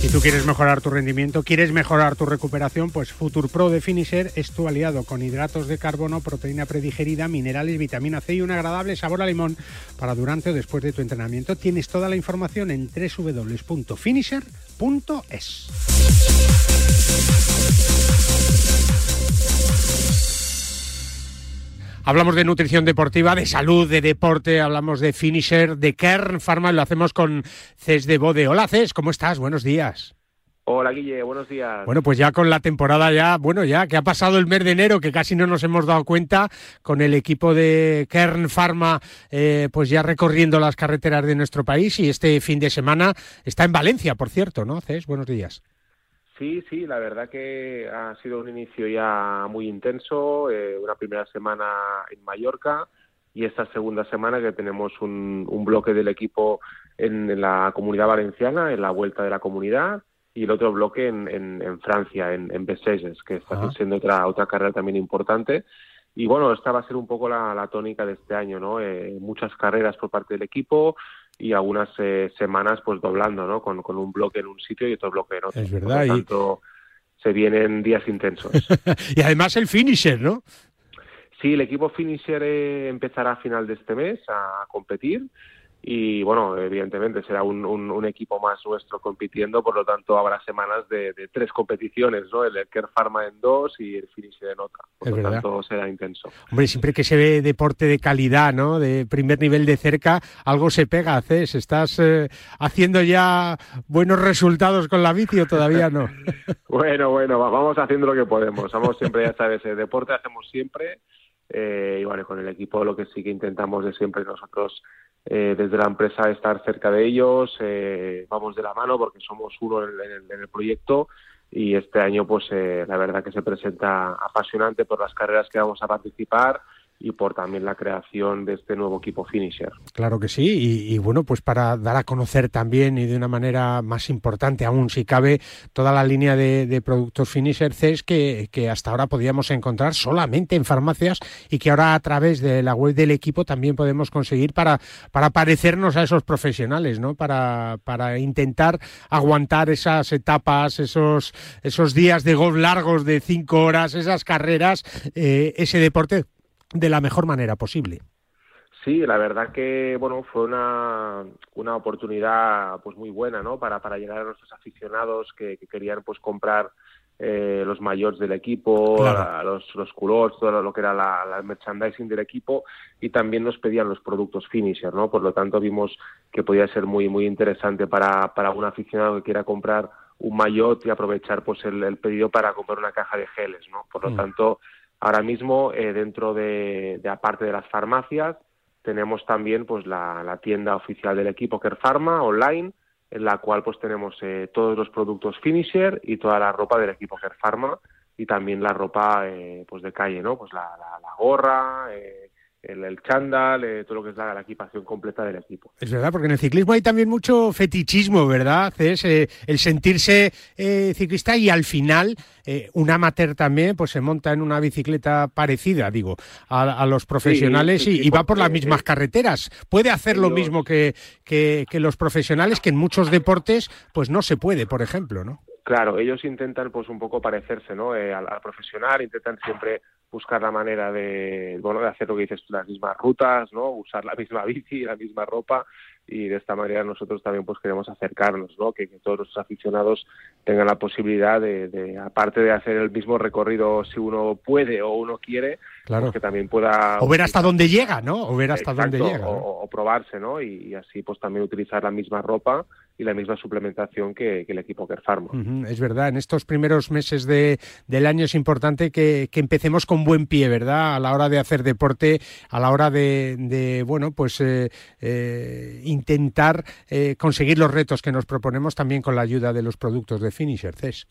Si tú quieres mejorar tu rendimiento, quieres mejorar tu recuperación, pues Futur Pro de Finisher es tu aliado con hidratos de carbono, proteína predigerida, minerales, vitamina C y un agradable sabor a limón para durante o después de tu entrenamiento. Tienes toda la información en www.finisher.es. Hablamos de nutrición deportiva, de salud, de deporte, hablamos de finisher, de Kern Pharma, lo hacemos con Ces de Bode. Hola Ces, ¿cómo estás? Buenos días. Hola Guille, buenos días. Bueno, pues ya con la temporada ya, bueno, ya que ha pasado el mes de enero, que casi no nos hemos dado cuenta, con el equipo de Kern Pharma, eh, pues ya recorriendo las carreteras de nuestro país y este fin de semana está en Valencia, por cierto, ¿no? Ces, buenos días. Sí, sí, la verdad que ha sido un inicio ya muy intenso, eh, una primera semana en Mallorca y esta segunda semana que tenemos un, bloque del equipo en, la comunidad valenciana, en la vuelta de la comunidad, y el otro bloque en, en, Francia, en, en Bessèges, que está siendo otra, otra carrera también importante. Y bueno, esta va a ser un poco la, tónica de este año, ¿no? Eh, muchas carreras por parte del equipo, y algunas eh, semanas pues doblando, ¿no? Con, con, un bloque en un sitio y otro bloque en otro. Es verdad. Por lo tanto, se vienen días intensos. y además el finisher, ¿no? Sí, el equipo finisher eh, empezará a final de este mes a competir y bueno, evidentemente será un, un, equipo más nuestro compitiendo, por lo tanto habrá semanas de, tres competiciones, ¿no? El Kerr Pharma en dos y el Finish en otra, por lo tanto será intenso. Hombre, siempre que se ve deporte de calidad, ¿no? De primer nivel de cerca, algo se pega, haces, ¿estás eh, haciendo ya buenos resultados con la bici o todavía no? bueno, bueno, vamos haciendo lo que podemos, vamos siempre, ya sabes, el deporte hacemos siempre, eh, y bueno, con el equipo lo que sí que intentamos de siempre nosotros eh, desde la empresa estar cerca de ellos, eh, vamos de la mano porque somos uno en, el, proyecto y este año pues eh, la verdad que se presenta apasionante por las carreras que vamos a participar y por también la creación de este nuevo equipo finisher. Claro que sí, y, bueno, pues para dar a conocer también y de una manera más importante aún, si cabe, toda la línea de, productos finisher CES que, que, hasta ahora podíamos encontrar solamente en farmacias y que ahora a través de la web del equipo también podemos conseguir para, para parecernos a esos profesionales, ¿no? Para, para intentar aguantar esas etapas, esos, esos días de golf largos de cinco horas, esas carreras, eh, ese deporte de la mejor manera posible. Sí, la verdad que bueno fue una, una oportunidad pues muy buena, ¿no? Para, para llegar a nuestros aficionados que, querían pues comprar eh, los mayores del equipo, los, los culots, todo lo que era la, merchandising del equipo y también nos pedían los productos finisher, ¿no? Por lo tanto vimos que podía ser muy muy interesante para, para un aficionado que quiera comprar un maillot y aprovechar pues el, pedido para comprar una caja de geles, ¿no? Por lo mm. tanto Ahora mismo, eh, dentro de, aparte de las farmacias, tenemos también pues la, tienda oficial del equipo Pharma online, en la cual pues tenemos eh, todos los productos finisher y toda la ropa del equipo Pharma y también la ropa eh, pues de calle, ¿no? Pues la, la, gorra, eh, el, el chándal, eh, todo lo que es la, equipación completa del equipo. Es verdad, porque en el ciclismo hay también mucho fetichismo, ¿verdad? Es, eh, el sentirse eh, ciclista y al final un amateur también pues se monta en una bicicleta parecida, digo, a, los profesionales y, va por las mismas carreteras. Puede hacer lo mismo que, que, los profesionales, que en muchos deportes pues no se puede, por ejemplo, ¿no? Claro, ellos intentan pues un poco parecerse, ¿no? al, profesional, intentan siempre buscar la manera de, bueno, de hacer lo que dices tú, las mismas rutas, ¿no? Usar la misma bici, la misma ropa y de esta manera nosotros también pues queremos acercarnos, ¿no? Que, todos los aficionados tengan la posibilidad de, aparte de hacer el mismo recorrido si uno puede o uno quiere, claro. Pues que también pueda... O ver hasta dónde llega, ¿no? O ver hasta dónde llega. O, probarse, ¿no? Y, así pues también utilizar la misma ropa y la misma suplementación que, el equipo Kerfarma. es verdad, en estos primeros meses de, del año es importante que, empecemos con buen pie, ¿verdad? A la hora de hacer deporte, a la hora de, bueno, pues eh, eh, intentar eh, conseguir los retos que nos proponemos también con la ayuda de los productos de Finisher, CES.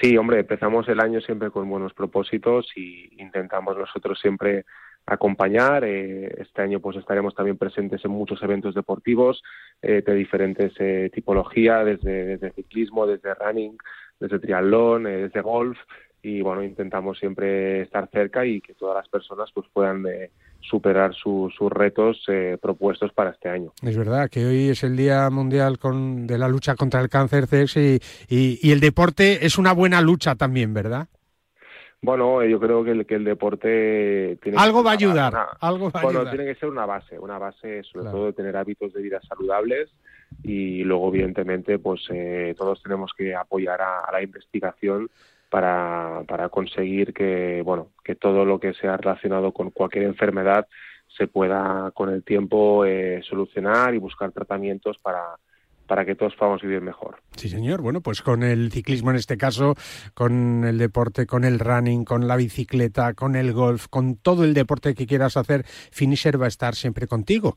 Sí, hombre, empezamos el año siempre con buenos propósitos y intentamos nosotros siempre acompañar. Eh, este año pues estaremos también presentes en muchos eventos deportivos eh, de diferentes tipologías, desde, desde, ciclismo, desde running, desde triatlón, desde golf y bueno, intentamos siempre estar cerca y que todas las personas pues puedan superar sus retos eh, propuestos para este año. Es verdad que hoy es el Día Mundial con, de la lucha contra el cáncer, CES, y, y, el deporte es una buena lucha también, ¿verdad? Bueno, yo creo que el, que el deporte tiene algo va a ayudar, algo va bueno, tiene que ser una base, una base sobre todo de tener hábitos de vida saludables y luego evidentemente pues eh, todos tenemos que apoyar a la investigación para, para conseguir que, bueno, que todo lo que sea relacionado con cualquier enfermedad se pueda con el tiempo eh, solucionar y buscar tratamientos para, para que todos podamos vivir mejor. Sí, señor. Bueno, pues con el ciclismo en este caso, con el deporte, con el running, con la bicicleta, con el golf, con todo el deporte que quieras hacer, Finisher va a estar siempre contigo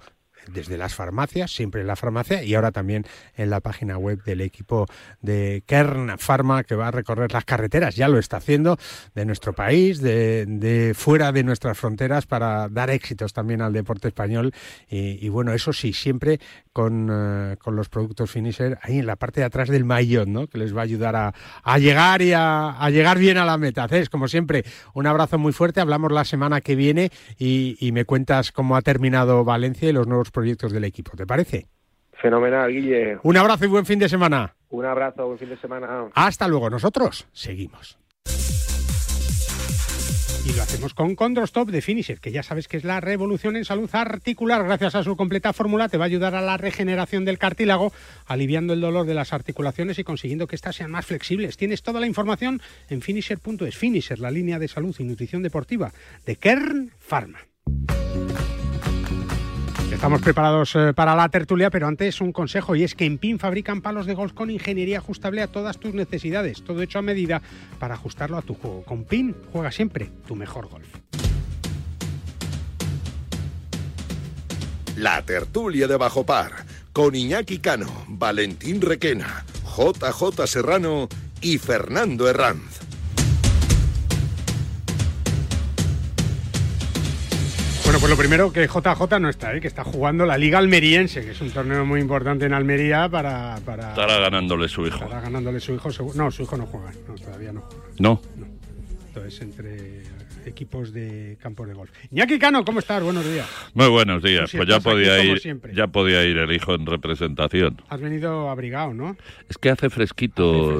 desde las farmacias, siempre en la farmacia y ahora también en la página web del equipo de Kern Pharma que va a recorrer las carreteras, ya lo está haciendo, de nuestro país, de, fuera de nuestras fronteras para dar éxitos también al deporte español y, bueno, eso sí, siempre con, eh, con, los productos finisher ahí en la parte de atrás del maillot, ¿no? que les va a ayudar a, a llegar y a, a, llegar bien a la meta. Es como siempre, un abrazo muy fuerte, hablamos la semana que viene y, y me cuentas cómo ha terminado Valencia y los nuevos proyectos del equipo. ¿Te parece? Fenomenal, Guille. Un abrazo y buen fin de semana. Un abrazo, buen fin de semana. Hasta luego. Nosotros seguimos. Y lo hacemos con Condrostop de Finisher, que ya sabes que es la revolución en salud articular. Gracias a su completa fórmula te va a ayudar a la regeneración del cartílago, aliviando el dolor de las articulaciones y consiguiendo que éstas sean más flexibles. Tienes toda la información en finisher.es. Finisher, la línea de salud y nutrición deportiva de Kern Pharma. Estamos preparados eh, para la tertulia, pero antes un consejo y es que en PIN fabrican palos de golf con ingeniería ajustable a todas tus necesidades, todo hecho a medida para ajustarlo a tu juego. Con PIN juega siempre tu mejor golf. La tertulia de Bajo Par con Iñaki Cano, Valentín Requena, JJ Serrano y Fernando Herranz. Bueno, pues lo primero que JJ no está, ¿eh? que está jugando la Liga Almeriense, que es un torneo muy importante en Almería para... para estará ganándole su hijo. Estará ganándole su hijo. No, su hijo no juega, no, todavía no juega. ¿No? No. Entonces, entre equipos de campos de golf. Iñaki Cano, ¿cómo estás? Buenos días. Muy buenos días. Pues ya podía ir, ya podía ir el hijo en representación. Has venido abrigado, ¿no? Es que hace fresquito.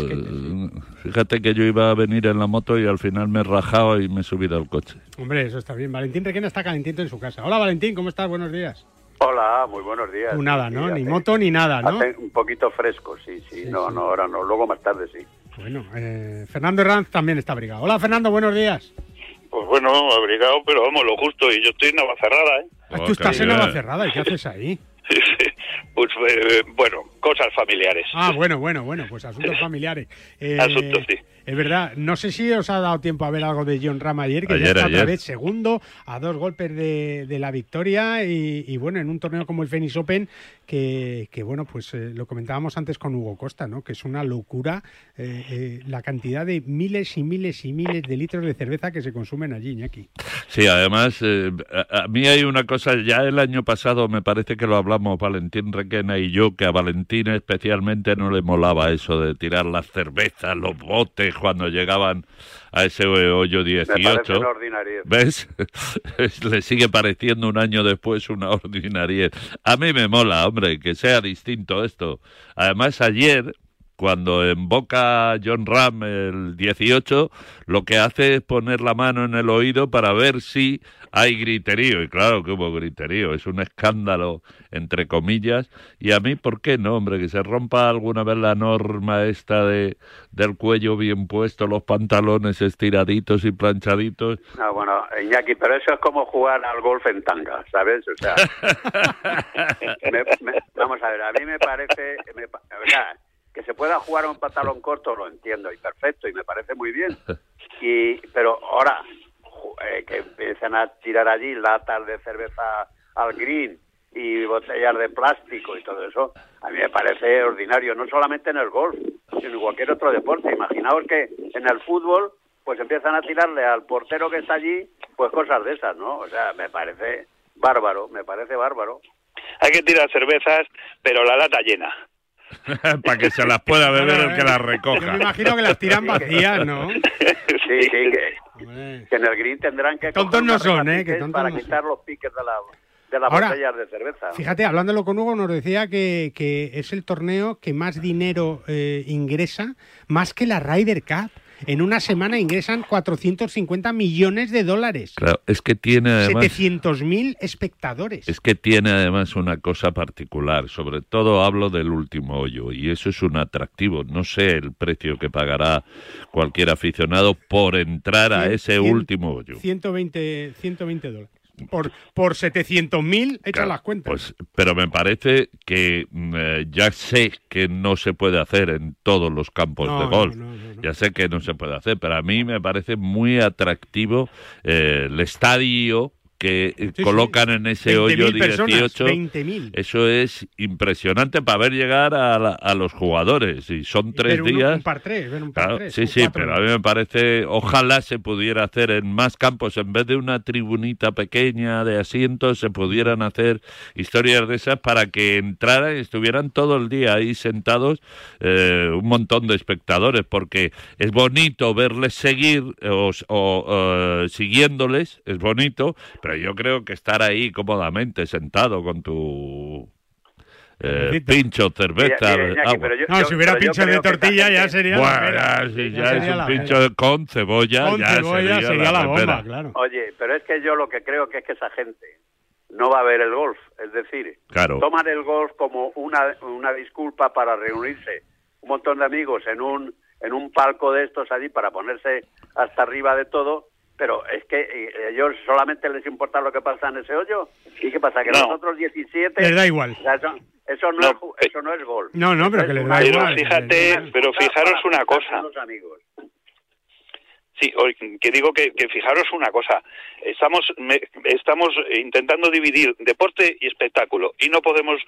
Fíjate que yo iba a venir en la moto y al final me he rajado y me he subido al coche. Hombre, eso está bien. Valentín Requena está calentito en su casa. Hola Valentín, ¿cómo estás? Buenos días. Hola, muy buenos días. nada, ¿no? ni moto ni nada, ¿no? un poquito fresco, sí, sí. no, no, ahora no. Luego más tarde sí. Bueno, eh, Fernando Herranz también está abrigado. Hola Fernando, buenos días. Pues bueno, abrigado, pero vamos, lo justo. Y yo estoy en Navacerrada, ¿eh? Ah, tú estás en Navacerrada, ¿y qué haces ahí? pues eh, bueno, cosas familiares. Ah, bueno, bueno, bueno, pues asuntos familiares. Eh, asuntos, sí. Es verdad, no sé si os ha dado tiempo a ver algo de John Ram ayer, que ya está otra vez segundo a dos golpes de, la victoria y, bueno, en un torneo como el Phoenix Open, que, bueno, pues eh, lo comentábamos antes con Hugo Costa, ¿no? Que es una locura eh, eh, la cantidad de miles y miles y miles de litros de cerveza que se consumen allí, Iñaki. Sí, además, a, mí hay una cosa, ya el año pasado me parece que lo hablamos Valentín Requena y yo, que a Valentín especialmente no le molaba eso de tirar las cervezas, los botes, cuando llegaban a ese hoyo 18. ¿Ves? Le sigue pareciendo un año después una ordinariedad. A mí me mola, hombre, que sea distinto esto. Además, ayer cuando emboca John Ram el 18, lo que hace es poner la mano en el oído para ver si hay griterío. Y claro que hubo griterío, es un escándalo, entre comillas. Y a mí, ¿por qué no, hombre? Que se rompa alguna vez la norma esta de del cuello bien puesto, los pantalones estiraditos y planchaditos. No, bueno, Iñaki, pero eso es como jugar al golf en tanga, ¿sabes? O sea, vamos a ver, a mí me parece, me, que se pueda jugar un pantalón corto lo entiendo y perfecto y me parece muy bien. Y pero ahora eh, que empiezan a tirar allí latas de cerveza al green y botellas de plástico y todo eso, a mí me parece ordinario, no solamente en el golf, sino en cualquier otro deporte. Imaginaos que en el fútbol pues empiezan a tirarle al portero que está allí, pues cosas de esas, ¿no? O sea, me parece bárbaro, me parece bárbaro. Hay que tirar cervezas, pero la lata llena. Para que se las pueda beber el que las recoja. Yo me imagino que las tiran vacías, ¿no? sí, sí, que, en el green tendrán que... Tontos no son, ¿eh? Que para quitar los piques de la de las botellas de cerveza. Fíjate, hablándolo con Hugo, nos decía que, que es el torneo que más dinero eh, ingresa, más que la Ryder Cup en una semana ingresan 450 millones de dólares. Claro, es que tiene además... 700.000 espectadores. Es que tiene además una cosa particular, sobre todo hablo del último hoyo, y eso es un atractivo. No sé el precio que pagará cualquier aficionado por entrar a ese último hoyo. 120, 120 dólares por, por 700.000, echan las cuentas. Pues, pero me parece que mm, eh, ya sé que no se puede hacer en todos los campos de golf. ya sé que no se puede hacer, pero a mí me parece muy atractivo eh, el estadio que colocan en ese hoyo 18. Eso es impresionante para ver llegar a, los jugadores. Y son tres días. Un par tres, un par sí, sí, pero a mí me parece, ojalá se pudiera hacer en más campos, en vez de una tribunita pequeña de asientos, se pudieran hacer historias de esas para que entraran y estuvieran todo el día ahí sentados eh, un montón de espectadores, porque es bonito verles seguir o, o siguiéndoles, es bonito, pero yo creo que estar ahí cómodamente sentado con tu eh, pincho, cerveza. no, si hubiera pincho de tortilla ya sería. Bueno, si ya, es un pincho con cebolla, ya sería, la, bomba, claro. Oye, pero es que yo lo que creo que es que esa gente no va a ver el golf. Es decir, toman el golf como una, una disculpa para reunirse un montón de amigos en un, en un palco de estos allí para ponerse hasta arriba de todo pero es que eh, ellos solamente les importa lo que pasa en ese hoyo. ¿Y qué pasa? Que los otros 17... Les da igual. eso, no, es, eso no es gol. No, no, pero que les da igual. Fíjate, pero fijaros una cosa. Sí, que digo que, fijaros una cosa, estamos estamos intentando dividir deporte y espectáculo y no podemos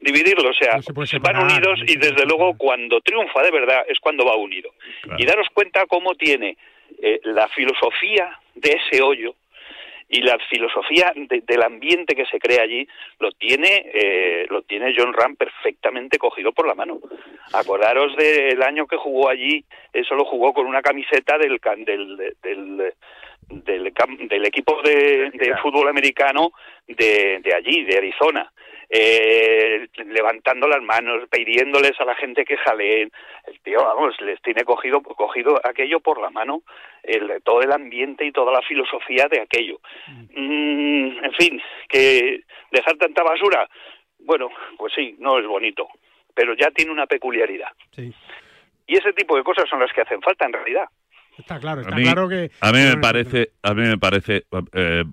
dividirlo, o sea, van unidos y desde luego cuando triunfa de verdad es cuando va unido. Y daros cuenta cómo tiene eh, la filosofía de ese hoyo y la filosofía del ambiente que se crea allí lo tiene eh, lo tiene John Ram perfectamente cogido por la mano. Acordaros del año que jugó allí, eso lo jugó con una camiseta del del, del del, equipo de, de, fútbol americano de, de allí, de Arizona eh, levantando las manos, pidiéndoles a la gente que jaleen. El tío, vamos, les tiene cogido, cogido aquello por la mano, el, todo el ambiente y toda la filosofía de aquello. Mm, en fin, que dejar tanta basura, bueno, pues sí, no es bonito, pero ya tiene una peculiaridad. Y ese tipo de cosas son las que hacen falta en realidad. Está claro, está claro que... A mí me parece, a mí me parece eh,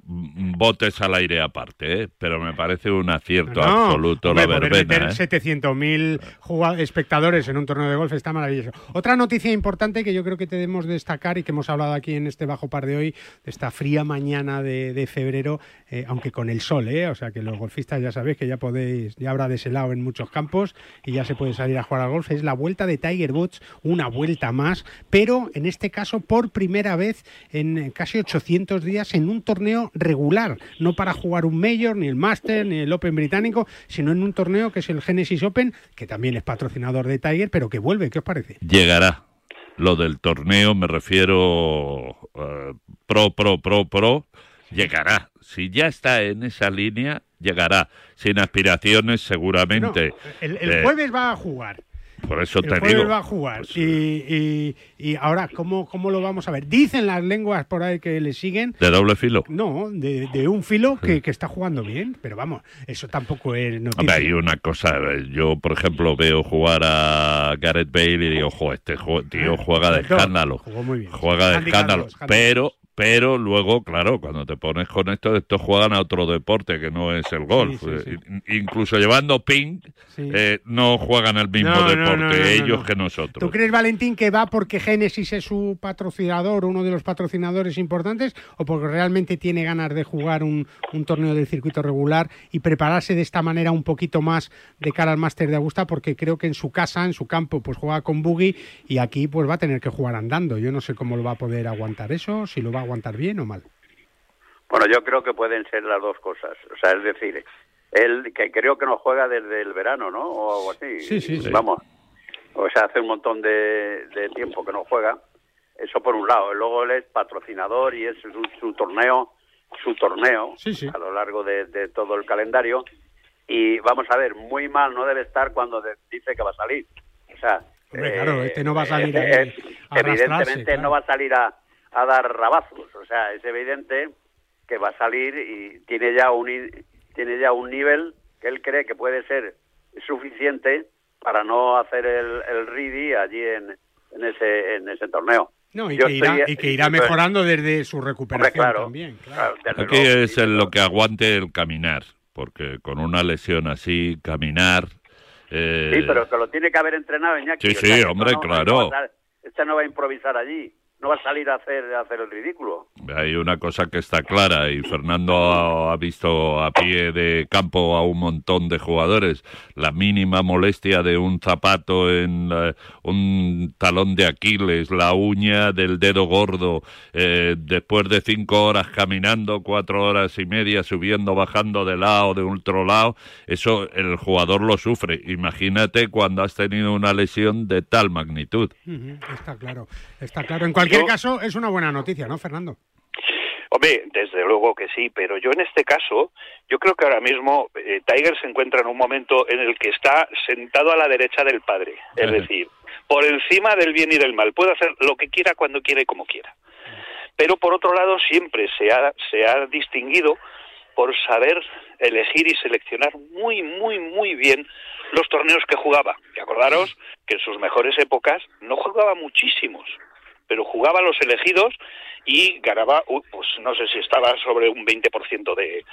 botes al aire aparte, ¿eh? pero me parece un acierto absoluto la verbena. Meter 700.000 espectadores en un torneo de golf está maravilloso. Otra noticia importante que yo creo que debemos destacar y que hemos hablado aquí en este Bajo Par de hoy, de esta fría mañana de, febrero, eh, aunque con el sol, ¿eh? o sea que los golfistas ya sabéis que ya podéis, ya habrá deshelado en muchos campos y ya se puede salir a jugar al golf, es la vuelta de Tiger Woods, una vuelta más, pero en este caso por primera vez en casi 800 días en un torneo regular, no para jugar un Major, ni el Master, ni el Open británico, sino en un torneo que es el Genesis Open, que también es patrocinador de Tiger, pero que vuelve, ¿qué os parece? Llegará. Lo del torneo me refiero eh, pro, pro, pro, pro, llegará. Si ya está en esa línea, llegará. Sin aspiraciones, seguramente. el, el, jueves va a jugar por eso te digo. va a jugar. Pues, y, y, ahora, ¿cómo, ¿cómo lo vamos a ver? Dicen las lenguas por ahí que le siguen. ¿De doble filo? No, de, un filo que, que, está jugando bien, pero vamos, eso tampoco es noticia. Hombre, hay una cosa, yo por ejemplo veo jugar a Gareth Bale y digo, ojo, este tío ah, juega de escándalo. Juega de escándalo, pero pero luego, claro, cuando te pones con esto, estos juegan a otro deporte que no es el golf. Eh, incluso llevando ping, eh, no juegan el mismo deporte ellos que nosotros. ¿Tú crees, Valentín, que va porque Génesis es su patrocinador, uno de los patrocinadores importantes, o porque realmente tiene ganas de jugar un, un torneo del circuito regular y prepararse de esta manera un poquito más de cara al Máster de Augusta? Porque creo que en su casa, en su campo, pues juega con buggy y aquí pues va a tener que jugar andando. Yo no sé cómo lo va a poder aguantar eso, si lo va a aguantar bien o mal? Bueno, yo creo que pueden ser las dos cosas. O sea, es decir, él que creo que no juega desde el verano, ¿no? O algo así. Sí, sí, sí. Vamos. O sea, hace un montón de, tiempo que no juega. Eso por un lado. Luego él es patrocinador y es su, torneo, su torneo a lo largo de, todo el calendario. Y vamos a ver, muy mal no debe estar cuando dice que va a salir. O sea, claro, este no va a salir eh, evidentemente no va a salir a, a dar rabazos. O sea, es evidente que va a salir y tiene ya un tiene ya un nivel que él cree que puede ser suficiente para no hacer el, el RIDI allí en, en ese en ese torneo. No, y, que irá, y que irá, mejorando desde su recuperación también. Aquí es lo que aguante el caminar, porque con una lesión así, caminar... Eh... Sí, pero que lo tiene que haber entrenado Iñaki. Sí, sí, hombre, claro. este no va a improvisar allí no va a salir a hacer, a hacer el ridículo. Hay una cosa que está clara y Fernando ha, visto a pie de campo a un montón de jugadores. La mínima molestia de un zapato en un talón de Aquiles, la uña del dedo gordo, eh, después de cinco horas caminando, cuatro horas y media subiendo, bajando de lado, de otro lado, eso el jugador lo sufre. Imagínate cuando has tenido una lesión de tal magnitud. Está claro, está claro. En cualquier caso, es una buena noticia, ¿no, Fernando? Hombre, desde luego que sí, pero yo en este caso, yo creo que ahora mismo eh, Tiger se encuentra en un momento en el que está sentado a la derecha del padre, es decir, por encima del bien y del mal, puede hacer lo que quiera, cuando quiera y como quiera. Pero por otro lado, siempre se ha, se ha distinguido por saber elegir y seleccionar muy, muy, muy bien los torneos que jugaba. Y acordaros que en sus mejores épocas no jugaba muchísimos pero jugaba los elegidos y ganaba, pues no sé si estaba sobre un 20% de,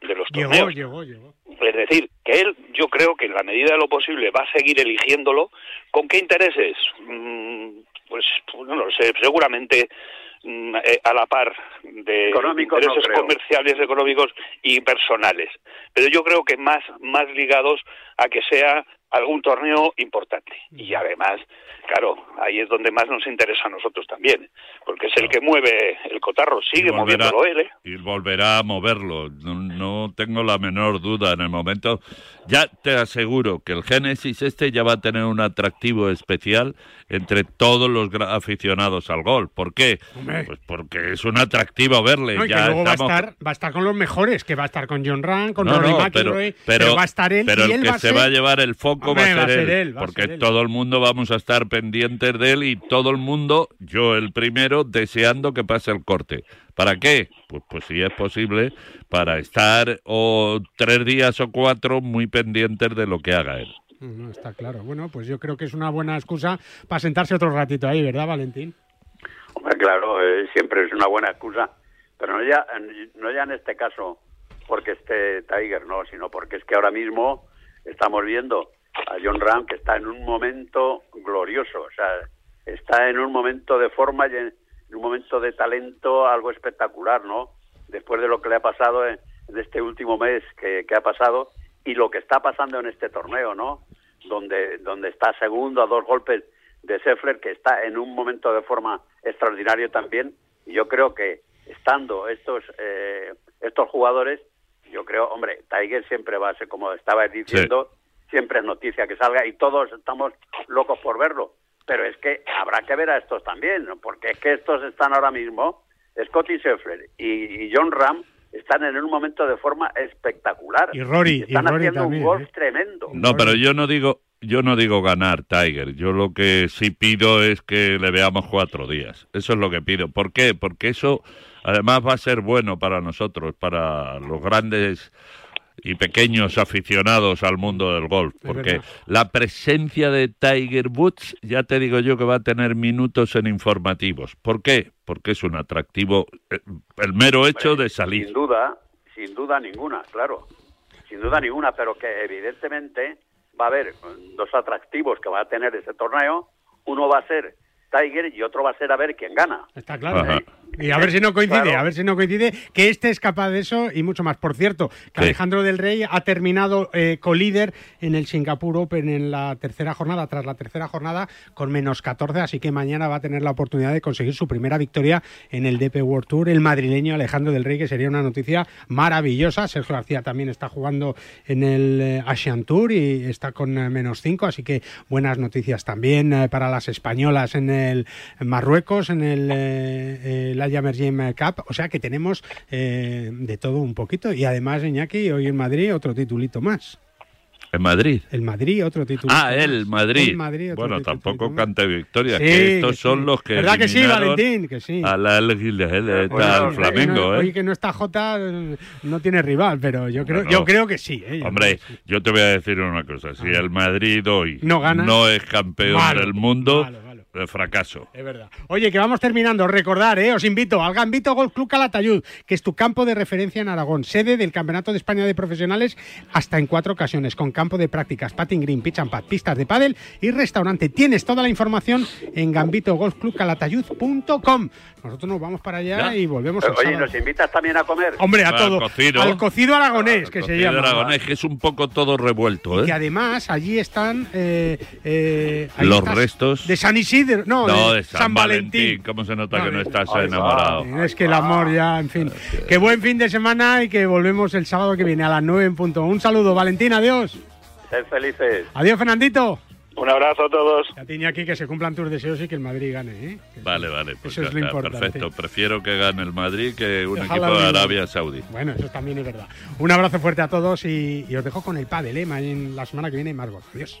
de los torneos. Llegó, llegó, Es decir, que él, yo creo que en la medida de lo posible va a seguir eligiéndolo. ¿Con qué intereses? Mm, pues, pues, no lo sé, seguramente mm, eh, a la par de intereses comerciales, económicos y personales. Pero yo creo que más, más ligados a que sea algún torneo importante. Y además, claro, ahí es donde más nos interesa a nosotros también, porque es el que mueve el cotarro, sigue moviéndolo él. ¿eh? Y volverá a moverlo, no, tengo la menor duda en el momento. Ya te aseguro que el Génesis este ya va a tener un atractivo especial entre todos los aficionados al gol. ¿Por qué? Pues porque es un atractivo verle. ya luego va, a estar, va a estar con los mejores, que va a estar con John Ram, con Rory McIlroy, pero, va a estar él pero y el que se va a llevar el foco va a ser, él, porque todo el mundo vamos a estar pendientes de él y todo el mundo, yo el primero, deseando que pase el corte. ¿Para qué? Pues, pues si es posible, para estar o tres días o cuatro muy pendientes de lo que haga él. No, está claro. Bueno, pues yo creo que es una buena excusa para sentarse otro ratito ahí, ¿verdad, Valentín? Hombre, claro, eh, siempre es una buena excusa, pero no ya, no ya en este caso porque esté Tiger, no, sino porque es que ahora mismo estamos viendo a John Ram que está en un momento glorioso, o sea, está en un momento de forma y en, un momento de talento algo espectacular, ¿no? Después de lo que le ha pasado en, este último mes que, ha pasado y lo que está pasando en este torneo, ¿no? Donde, donde está segundo a dos golpes de Seffler, que está en un momento de forma extraordinario también. Y yo creo que estando estos, eh, estos jugadores, yo creo, hombre, Tiger siempre va a ser, como estaba diciendo, siempre es noticia que salga y todos estamos locos por verlo. Pero es que habrá que ver a estos también, porque es que estos están ahora mismo, Scotty Scheffler y, John Ram, están en un momento de forma espectacular. Y Rory, están haciendo un golf ¿eh? tremendo. No, pero yo no digo yo no digo ganar Tiger, yo lo que sí pido es que le veamos cuatro días. Eso es lo que pido. ¿Por qué? Porque eso además va a ser bueno para nosotros, para los grandes y pequeños aficionados al mundo del golf, porque la presencia de Tiger Woods, ya te digo yo que va a tener minutos en informativos. ¿Por qué? Porque es un atractivo, eh, el mero hecho de salir. Sin duda, sin duda ninguna, claro, sin duda ninguna, pero que evidentemente va a haber dos atractivos que va a tener ese torneo. Uno va a ser Tiger y otro va a ser a ver quién gana. Está claro. Y a ver si no coincide, a ver si no coincide que este es capaz de eso y mucho más. Por cierto, que Alejandro del Rey ha terminado eh, co-líder en el Singapur Open en la tercera jornada, tras la tercera jornada, con menos 14, así que mañana va a tener la oportunidad de conseguir su primera victoria en el DP World Tour, el madrileño Alejandro del Rey, que sería una noticia maravillosa. Sergio García también está jugando en el eh, Asian Tour y está con eh, menos 5, así que buenas noticias también eh, para las españolas en el Marruecos, en el la Jammer Cup, o sea que tenemos eh, de todo un poquito. Y además, Iñaki, hoy en Madrid otro titulito más. ¿En Madrid? El Madrid, otro título. Ah, el Madrid. bueno, tampoco cante victoria, que estos son los que. ¿Verdad que sí, Valentín? Que sí. A la el, Flamengo, ¿eh? Hoy que no está Jota, no tiene rival, pero yo creo, yo creo que sí. ¿eh? Hombre, yo te voy a decir una cosa: si el Madrid hoy no, gana, no es campeón del mundo de fracaso. Es verdad. Oye, que vamos terminando. Recordar, ¿eh? os invito al Gambito Golf Club Calatayud, que es tu campo de referencia en Aragón, sede del Campeonato de España de Profesionales hasta en cuatro ocasiones, con campo de prácticas, patting green, pitch and pad, pistas de pádel y restaurante. Tienes toda la información en gambitogolfclubcalatayud.com. Nosotros nos vamos para allá y volvemos a Oye, ¿nos invitas también a comer? Hombre, a todo. Al cocido aragonés, que se llama. aragonés, que es un poco todo revuelto, ¿eh? Y además allí están... Eh, eh, Los restos... De San Isidro no, de, San, Valentín. ¿Cómo se nota que no estás enamorado? Es que el amor ya, en fin. Qué buen fin de semana y que volvemos el sábado que viene a las 9 en punto. Un saludo, Valentín, adiós. Sed felices. Adiós, Fernandito. Un abrazo a todos. A ti, aquí que se cumplan tus deseos y que el Madrid gane. ¿eh? Vale, vale. Pues eso es lo importante. Perfecto. Prefiero que gane el Madrid que un equipo de Arabia Saudí. Bueno, eso también es verdad. Un abrazo fuerte a todos y, os dejo con el pádel, ¿eh? En la semana que viene más golf. Adiós.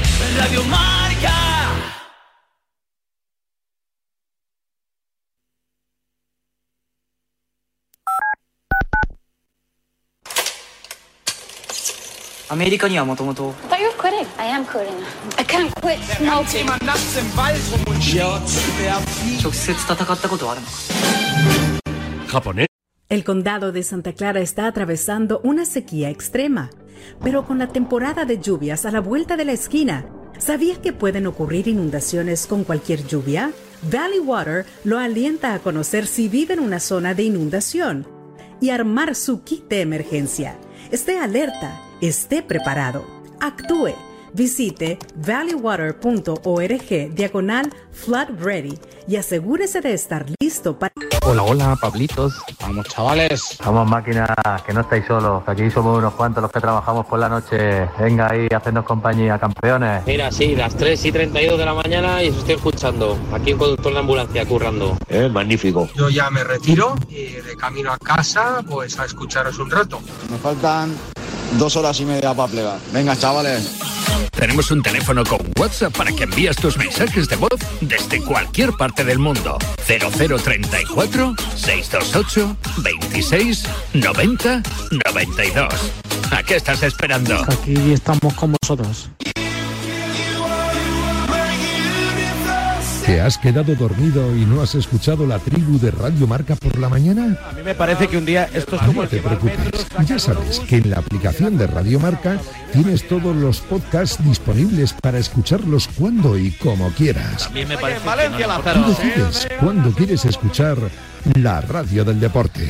Radio Marca. El condado de Santa Clara está atravesando una sequía extrema, pero con la temporada de lluvias a la vuelta de la esquina, ¿Sabías que pueden ocurrir inundaciones con cualquier lluvia? Valley Water lo alienta a conocer si vive en una zona de inundación y armar su kit de emergencia. Esté alerta, esté preparado, actúe. Visite valleywater.org diagonal flood ready y asegúrese de estar listo para... Hola, hola, Pablitos. Vamos, chavales. Vamos, máquina, que no estáis solos. Aquí somos unos cuantos los que trabajamos por la noche. Venga ahí, hacernos compañía, campeones. Mira, sí, las 3 y 32 de la mañana y os estoy escuchando. Aquí un conductor de ambulancia currando. Eh, magnífico. Yo ya me retiro y de camino a casa, pues a escucharos un rato. Me faltan dos horas y media para plegar. Venga, chavales. Tenemos un teléfono con WhatsApp para que envíes tus mensajes de voz desde cualquier parte del mundo. 0034 628 26 90 92. ¿A qué estás esperando? Aquí estamos con vosotros. ¿Te has quedado dormido y no has escuchado la tribu de Radio Marca por la mañana? A mí me parece que un día esto es como no te preocupes. Ya sabes que en la aplicación de Radio Marca tienes todos los podcasts disponibles para escucharlos cuando y como quieras. También me parece Valencia, Tú decides cuándo quieres escuchar la radio del deporte.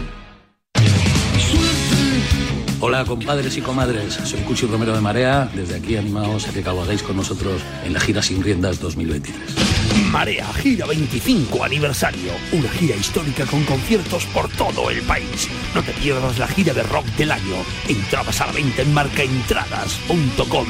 Hola compadres y comadres, soy Cuchi Romero de Marea, desde aquí animaos a que cabalguéis con nosotros en la gira Sin Riendas 2023. Marea Gira 25 aniversario, una gira histórica con conciertos por todo el país. No te pierdas la gira de rock del año. Entradas a la venta en marcaentradas.com.